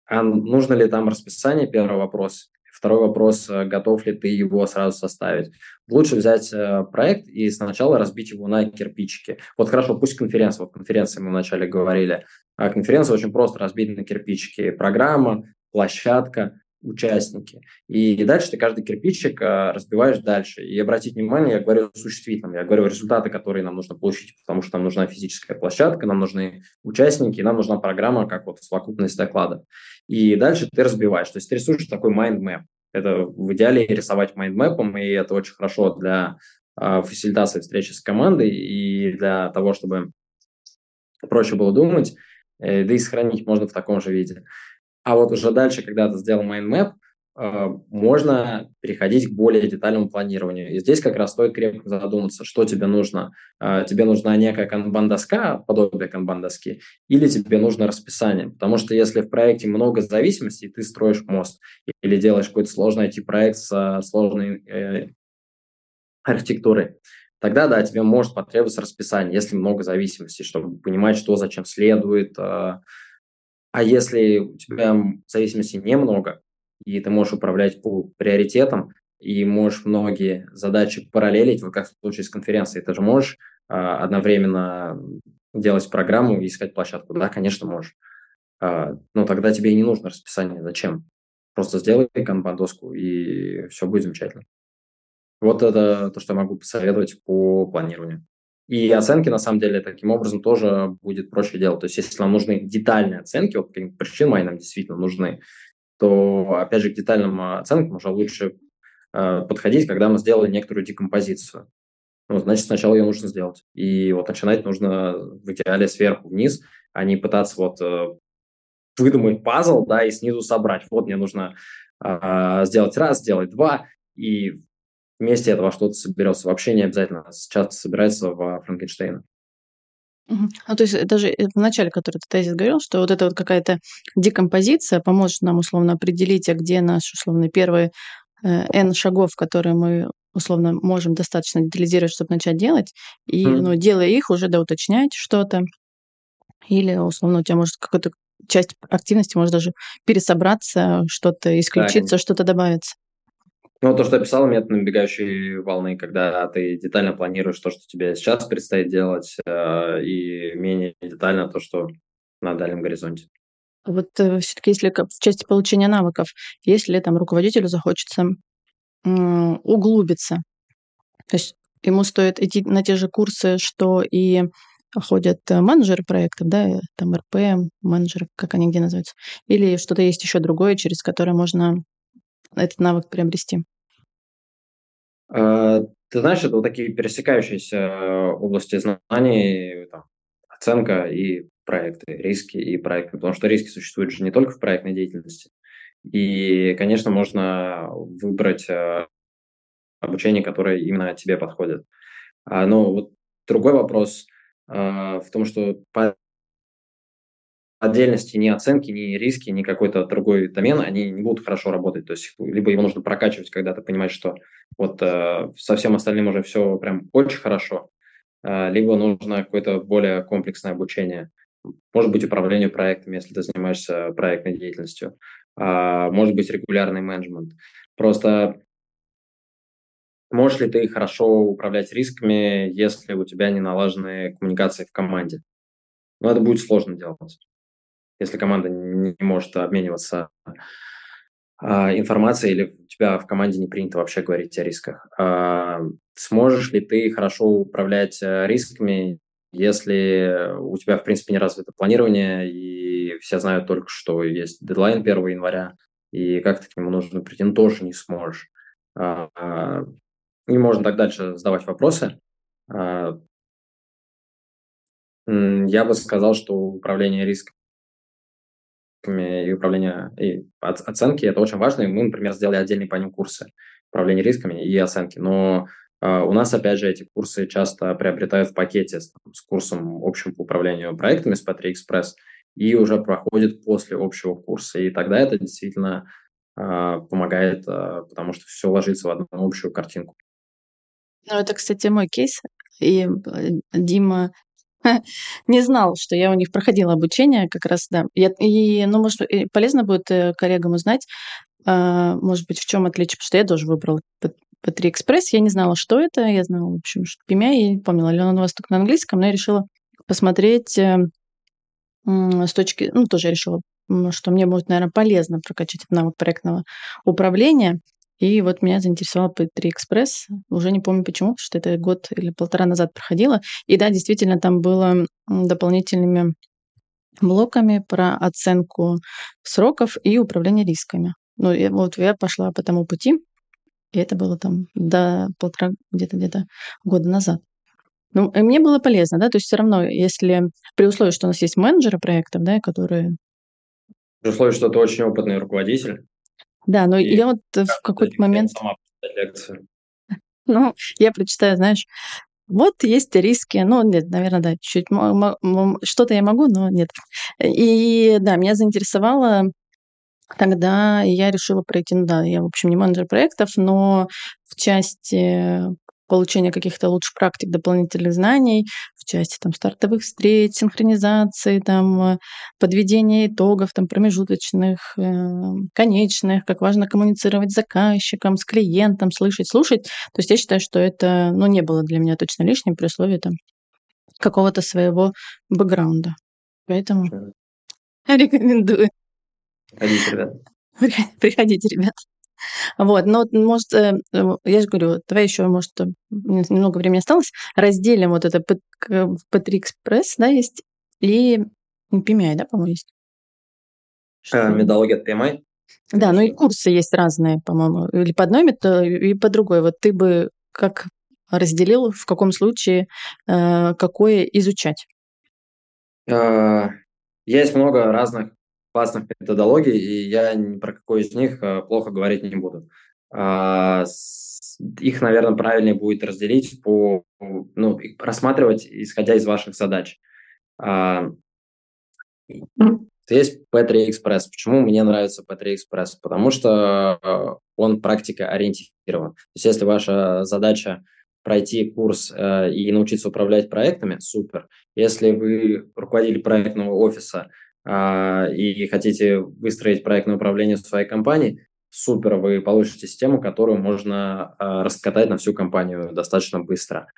а нужно ли там расписание? Первый вопрос. Второй вопрос, э, готов ли ты его сразу составить. Лучше взять э, проект и сначала разбить его на кирпичики. Вот хорошо, пусть конференция, вот конференция мы вначале говорили, а конференция очень просто разбить на кирпичики. Программа, площадка, участники. И дальше ты каждый кирпичик э, разбиваешь дальше. И обратить внимание, я говорю существительным, я говорю результаты, которые нам нужно получить, потому что нам нужна физическая площадка, нам нужны участники, нам нужна программа, как вот совокупность докладов. И дальше ты разбиваешь. То есть ты рисуешь такой mind map. Это в идеале рисовать mind map ом, и это очень хорошо для э, фасилитации встречи с командой и для того, чтобы проще было думать, э, да и сохранить можно в таком же виде. А вот уже дальше, когда ты сделал mind map, э, можно переходить к более детальному планированию. И здесь как раз стоит крепко задуматься, что тебе нужно. Э, тебе нужна некая канбан-доска, подобие канбан-доски, или тебе нужно расписание. Потому что если в проекте много зависимостей, ты строишь мост или делаешь какой-то сложный IT-проект с сложной э, архитектурой, тогда, да, тебе может потребоваться расписание, если много зависимостей, чтобы понимать, что зачем следует, а если у тебя зависимости немного, и ты можешь управлять по приоритетам, и можешь многие задачи параллелить, вот как в случае с конференцией, ты же можешь а, одновременно делать программу и искать площадку. Да, конечно, можешь. А, но тогда тебе и не нужно расписание. Зачем? Просто сделай канбан-доску, и все будет замечательно. Вот это то, что я могу посоветовать по планированию. И оценки, на самом деле, таким образом тоже будет проще делать. То есть, если нам нужны детальные оценки, вот каких причин мои нам действительно нужны, то, опять же, к детальным оценкам уже лучше э, подходить, когда мы сделали некоторую декомпозицию. Ну, значит, сначала ее нужно сделать. И вот начинать нужно в идеале сверху вниз, а не пытаться вот э, выдумать пазл, да, и снизу собрать. Вот мне нужно э, сделать раз, сделать два, и вместе этого что-то соберется. Вообще не обязательно часто собирается в Франкенштейна. Ну, то есть даже в начале, который ты тезис говорил, что вот эта вот какая-то декомпозиция поможет нам условно определить, а где наши условно первые э, N шагов, которые мы условно можем достаточно детализировать, чтобы начать делать, и, mm. ну, делая их, уже да, уточнять что-то, или условно у тебя может какая-то часть активности может даже пересобраться, что-то исключиться, да, что-то добавиться. Ну, то, что я писал, метод набегающей волны, когда ты детально планируешь то, что тебе сейчас предстоит делать, э, и менее детально то, что на дальнем горизонте. Вот э, все-таки, если в части получения навыков, если там руководителю захочется э, углубиться, то есть ему стоит идти на те же курсы, что и ходят менеджеры проектов, да, там РП, менеджеры, как они где называются, или что-то есть еще другое, через которое можно этот навык приобрести? А, ты знаешь, это вот такие пересекающиеся э, области знаний, там, оценка и проекты, риски и проекты, потому что риски существуют же не только в проектной деятельности. И, конечно, можно выбрать э, обучение, которое именно тебе подходит. А, но вот другой вопрос э, в том, что отдельности ни оценки, ни риски, ни какой-то другой домен, они не будут хорошо работать. То есть либо его нужно прокачивать, когда ты понимаешь, что вот э, со всем остальным уже все прям очень хорошо, э, либо нужно какое-то более комплексное обучение. Может быть, управление проектами, если ты занимаешься проектной деятельностью. Э, может быть, регулярный менеджмент. Просто можешь ли ты хорошо управлять рисками, если у тебя не налажены коммуникации в команде? Но ну, это будет сложно делать если команда не может обмениваться а, информацией или у тебя в команде не принято вообще говорить о рисках. А, сможешь ли ты хорошо управлять э, рисками, если у тебя, в принципе, не развито планирование, и все знают только, что есть дедлайн 1 января, и как ты к нему нужно прийти, ну, тоже не сможешь. А, и можно так дальше задавать вопросы. Я бы сказал, что управление риском и управления и оценки, это очень важно. И мы, например, сделали отдельные по ним курсы управления рисками и оценки. Но э, у нас, опять же, эти курсы часто приобретают в пакете с, с курсом общим по управлению проектами с P3 Express и уже проходит после общего курса. И тогда это действительно э, помогает, э, потому что все ложится в одну общую картинку. Ну, это, кстати, мой кейс. И Дима Не знал, что я у них проходила обучение как раз, да. Я, и, ну, может, полезно будет э, коллегам узнать, а, может быть, в чем отличие, потому что я тоже выбрала P3 Express, я не знала, что это, я знала, в общем, что PMI, я не помнила, ли он у вас только на английском, но я решила посмотреть э, с точки, ну, тоже решила, что мне будет, наверное, полезно прокачать навык проектного управления, и вот меня заинтересовал P3 Express. Уже не помню почему, потому что это год или полтора назад проходило. И да, действительно, там было дополнительными блоками про оценку сроков и управление рисками. Ну, и вот я пошла по тому пути, и это было там до полтора, где-то где-то года назад. Ну, и мне было полезно, да, то есть все равно, если при условии, что у нас есть менеджеры проектов, да, которые... При условии, что ты очень опытный руководитель, да, но и я вот в какой-то момент... Ну, я прочитаю, знаешь, вот есть риски. Ну, нет, наверное, да, чуть что-то я могу, но нет. И да, меня заинтересовало тогда я решила пройти, ну да, я, в общем, не менеджер проектов, но в части получения каких-то лучших практик, дополнительных знаний в части там, стартовых встреч, синхронизации, там, э, подведения итогов, там, промежуточных, э, конечных, как важно коммуницировать с заказчиком, с клиентом, слышать, слушать. То есть я считаю, что это ну, не было для меня точно лишним при условии там, какого-то своего бэкграунда. Поэтому рекомендую. Приходите, ребят. Приходите, ребят. Вот, но может, э, я же говорю, давай еще, может, немного времени осталось, разделим вот это P3 Express, да, есть, и PMI, да, по-моему, есть? Что? Методология от PMI? Да, ну и курсы есть разные, по-моему, или по одной методологии, и по другой. Вот ты бы как разделил, в каком случае э, какое изучать? А, есть много разных классных методологий, и я ни про какой из них э, плохо говорить не буду. А, их, наверное, правильнее будет разделить по, ну, рассматривать, исходя из ваших задач. А, есть P3 Express. Почему мне нравится P3 Express? Потому что э, он практика ориентирован. То есть если ваша задача пройти курс э, и научиться управлять проектами, супер. Если вы руководитель проектного офиса, и хотите выстроить проектное управление своей компании, супер, вы получите систему, которую можно а, раскатать на всю компанию достаточно быстро.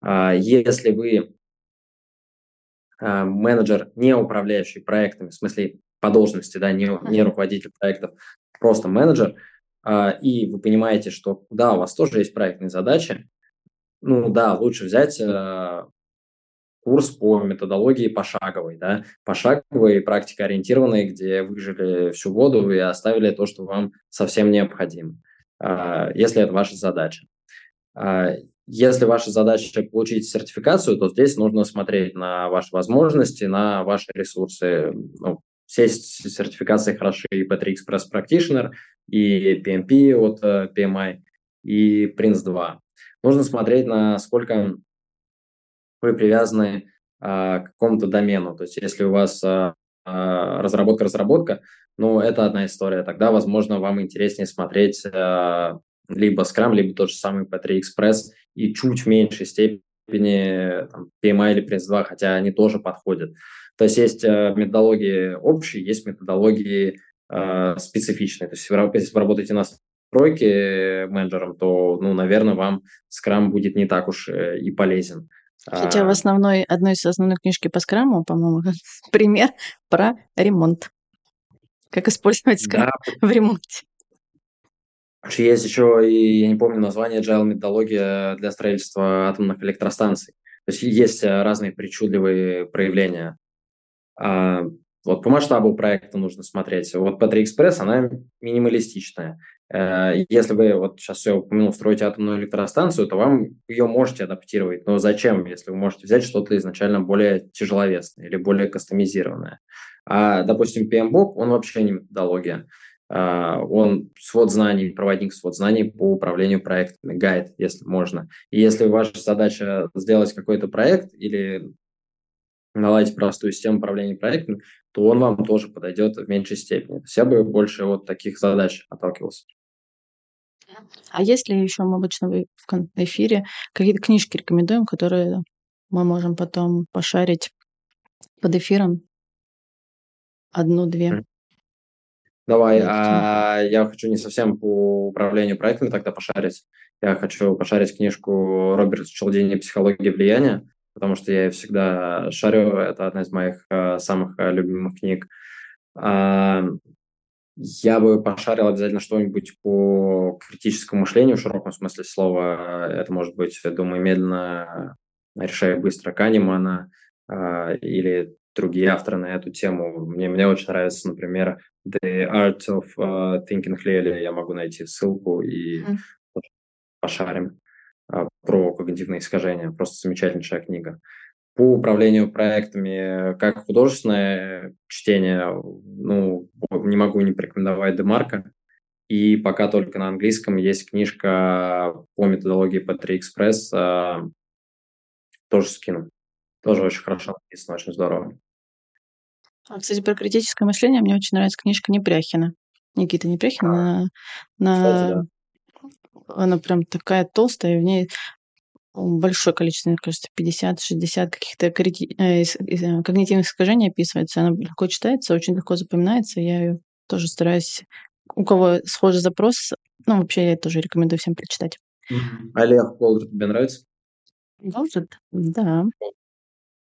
А, если вы менеджер, не управляющий проектами, в смысле по должности, да, не, не руководитель проектов, просто менеджер, и вы понимаете, что да, у вас тоже есть проектные задачи, ну да, лучше взять курс по методологии пошаговой, да, пошаговой, практикоориентированной, где выжили всю воду и оставили то, что вам совсем необходимо, а, если это ваша задача. А, если ваша задача получить сертификацию, то здесь нужно смотреть на ваши возможности, на ваши ресурсы. Ну, все сертификации хороши и P3 Express Practitioner, и PMP от э, PMI, и Prince 2. Нужно смотреть, насколько вы привязаны а, к какому-то домену. То есть если у вас а, разработка-разработка, но это одна история. Тогда, возможно, вам интереснее смотреть либо Scrum, либо тот же самый P3 Express и чуть в меньшей степени там, PMI или Prince2, хотя они тоже подходят. То есть есть методологии общие, есть методологии э, специфичные. То есть если вы работаете на стройке менеджером, то, ну, наверное, вам Scrum будет не так уж и полезен. Хотя в а. основной, одной из основных книжки по скраму, по-моему, пример про ремонт. Как использовать скрам да. в ремонте. Есть еще, и я не помню название, agile методология для строительства атомных электростанций. То есть есть э, разные причудливые проявления. А, вот по масштабу проекта нужно смотреть. Вот P3 Express, она минималистичная. Э, если вы, вот сейчас все упомянул, строите атомную электростанцию, то вам ее можете адаптировать. Но зачем, если вы можете взять что-то изначально более тяжеловесное или более кастомизированное? А, допустим, PMBOK, он вообще не методология. А, он свод знаний, проводник свод знаний по управлению проектами, гайд, если можно. И если ваша задача сделать какой-то проект или наладить простую систему управления проектами, то он вам тоже подойдет в меньшей степени. Я бы больше вот таких задач отталкивался. А если еще мы обычно в эфире какие-то книжки рекомендуем, которые мы можем потом пошарить под эфиром? Одну-две. Давай, а я хочу не совсем по управлению проектами тогда пошарить. Я хочу пошарить книжку Роберта Челдини «Психология влияния», потому что я всегда шарю. Это одна из моих э, самых э, любимых книг. А, я бы пошарил обязательно что-нибудь по критическому мышлению в широком смысле слова. Это может быть «Думай медленно, решай быстро» Канемана э, или другие авторы на эту тему. Мне, мне очень нравится, например, The Art of uh, Thinking Clearly. Я могу найти ссылку и mm. пошарим uh, про когнитивные искажения. Просто замечательнейшая книга. По управлению проектами, как художественное чтение, ну, не могу не порекомендовать Демарка. И пока только на английском есть книжка по методологии P3 Express, uh, тоже скину. Тоже очень хорошо написано, очень здорово. А, кстати, про критическое мышление мне очень нравится книжка Непряхина. Никита Непряхина. На, на... да. Она прям такая толстая, и в ней большое количество, мне кажется, 50-60 каких-то э, э, когнитивных искажений описывается. Она легко читается, очень легко запоминается. Я ее тоже стараюсь... У кого схожий запрос, ну, вообще я тоже рекомендую всем прочитать. Эли Голдратт тебе нравится? Голдратт? Да.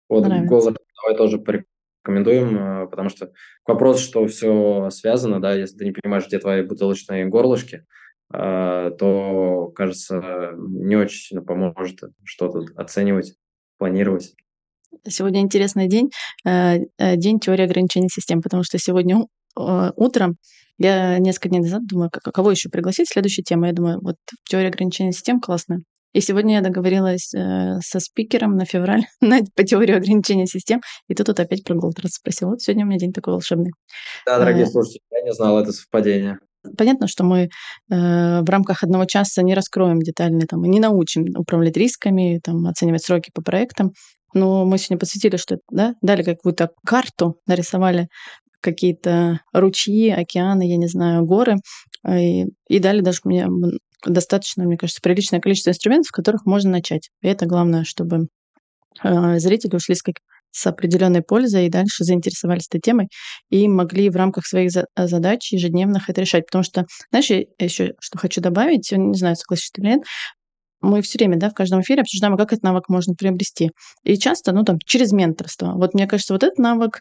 Вот Голдратт давай тоже порекомендуем, э, потому что к вопросу, что все связано, да, если ты не понимаешь, где твои бутылочные горлышки, то, кажется, не очень сильно поможет что-то оценивать, планировать. Сегодня интересный день, э, день теории ограничений систем, потому что сегодня утром я несколько дней назад думаю, кого еще пригласить, следующая тема. Я думаю, вот теория ограничений систем классная. И сегодня я договорилась э, со спикером на февраль на, по теории ограничения систем, и тут вот опять про Голдрас спросил. Вот сегодня у меня день такой волшебный. Да, дорогие а, слушатели, я не знал это совпадение. Понятно, что мы э, в рамках одного часа не раскроем детально, там, не научим управлять рисками, там, оценивать сроки по проектам, но мы сегодня посвятили, что да, дали какую-то карту, нарисовали какие-то ручьи, океаны, я не знаю, горы, и, и дали даже мне достаточно, мне кажется, приличное количество инструментов, с которых можно начать. И это главное, чтобы э, зрители ушли с, как, с определенной пользой и дальше заинтересовались этой темой и могли в рамках своих за- задач ежедневных это решать. Потому что, знаешь, я еще что хочу добавить, не знаю, согласишься или нет, мы все время, да, в каждом эфире обсуждаем, как этот навык можно приобрести. И часто, ну, там, через менторство. Вот мне кажется, вот этот навык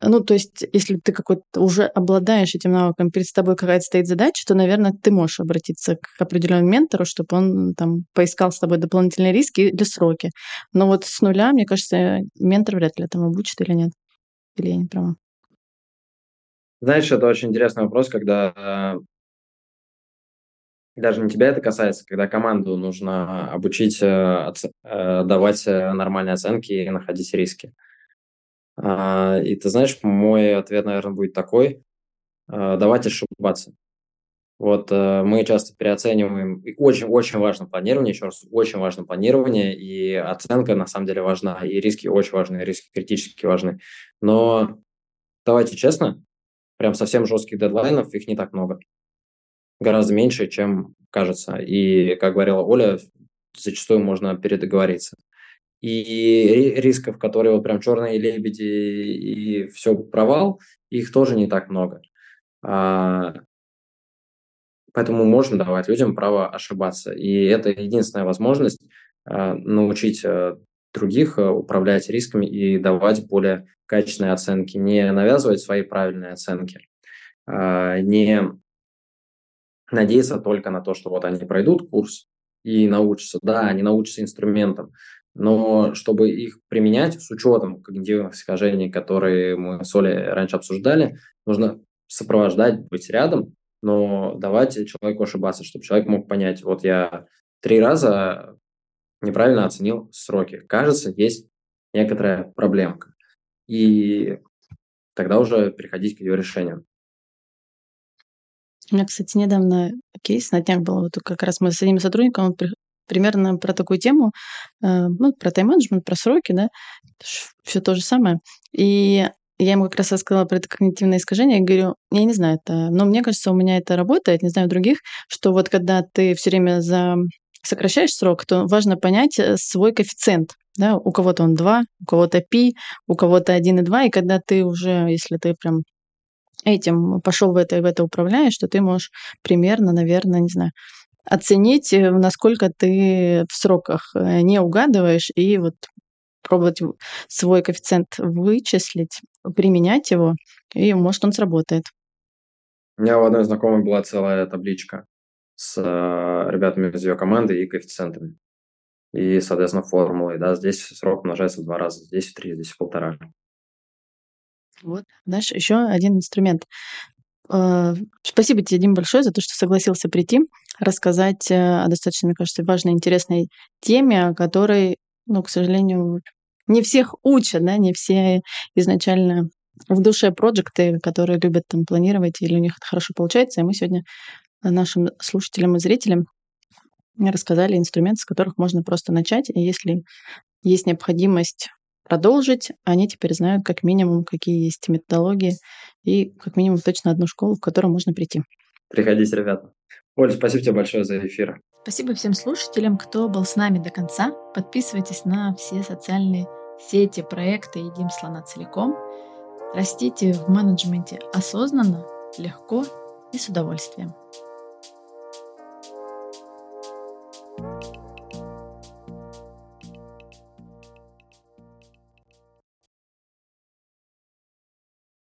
ну, то есть, если ты какой-то уже обладаешь этим навыком, перед тобой какая-то стоит задача, то, наверное, ты можешь обратиться к определенному ментору, чтобы он там поискал с тобой дополнительные риски или сроки. Но вот с нуля, мне кажется, ментор вряд ли этому обучит или нет. Или я не права? Знаешь, это очень интересный вопрос, когда даже не тебя это касается, когда команду нужно обучить э, э, давать э, нормальные оценки и находить риски. А, и ты знаешь, мой ответ, наверное, будет такой. А, давайте ошибаться. Вот э, мы часто переоцениваем. Очень-очень важно планирование, еще раз, очень важно планирование, и оценка на самом деле важна, и риски очень важны, и риски критически важны. Но давайте честно, прям совсем жестких дедлайнов, их не так много. Гораздо меньше, чем кажется. И, как говорила Оля, зачастую можно передоговориться. И рисков, которые вот прям черные лебеди и все провал, их тоже не так много. А, поэтому можно давать людям право ошибаться. И это единственная возможность а, научить а, других управлять рисками и давать более качественные оценки, не навязывать свои правильные оценки, не надеяться только на то, что вот они пройдут курс и научатся. Да, они научатся инструментам, но чтобы их применять с учетом когнитивных искажений, которые мы с Олей раньше обсуждали, нужно сопровождать, быть рядом, но давать человеку ошибаться, чтобы человек мог понять, вот я три раза неправильно оценил сроки. Кажется, есть некоторая проблемка. И тогда уже приходить к ее решению. У меня, кстати, недавно кейс на днях был, вот как раз мы с одним сотрудником примерно про такую тему, э, ну, про тайм-менеджмент, про сроки, да, все то же самое. И я ему как раз рассказала про это когнитивное искажение, я говорю, я не знаю, это, но мне кажется, у меня это работает, не знаю других, что вот когда ты все время за сокращаешь срок, то важно понять э, свой коэффициент. Да, у кого-то он 2, у кого-то π, у кого-то 1,2, и когда ты уже, если ты прям этим пошел в это и в это управляешь, что ты можешь примерно, наверное, не знаю, оценить, э, насколько ты в сроках э, не угадываешь, и вот пробовать свой коэффициент вычислить, применять его, и может он сработает. У меня у одной знакомой была целая табличка с э, ребятами из ее команды и коэффициентами. И, соответственно, формулой. Да, здесь срок умножается в два раза, здесь в три, здесь в полтора. Вот. Дальше еще один инструмент. Э, спасибо тебе, Дим, большое за то, что согласился прийти, рассказать э, о достаточно, мне кажется, важной, интересной теме, о которой, ну, к сожалению, не всех учат, да, не все изначально в душе проекты, которые любят там планировать, или у них это хорошо получается. И мы сегодня нашим слушателям и зрителям рассказали инструменты, с которых можно просто начать. И если есть необходимость продолжить, они теперь знают как минимум, какие есть методологии, и как минимум точно одну школу, в которую можно прийти. Приходите, ребята. Оль, спасибо тебе большое за эфир. Спасибо всем слушателям, кто был с нами до конца. Подписывайтесь на все социальные сети, проекты «Едим слона целиком». Растите в менеджменте осознанно, легко и с удовольствием.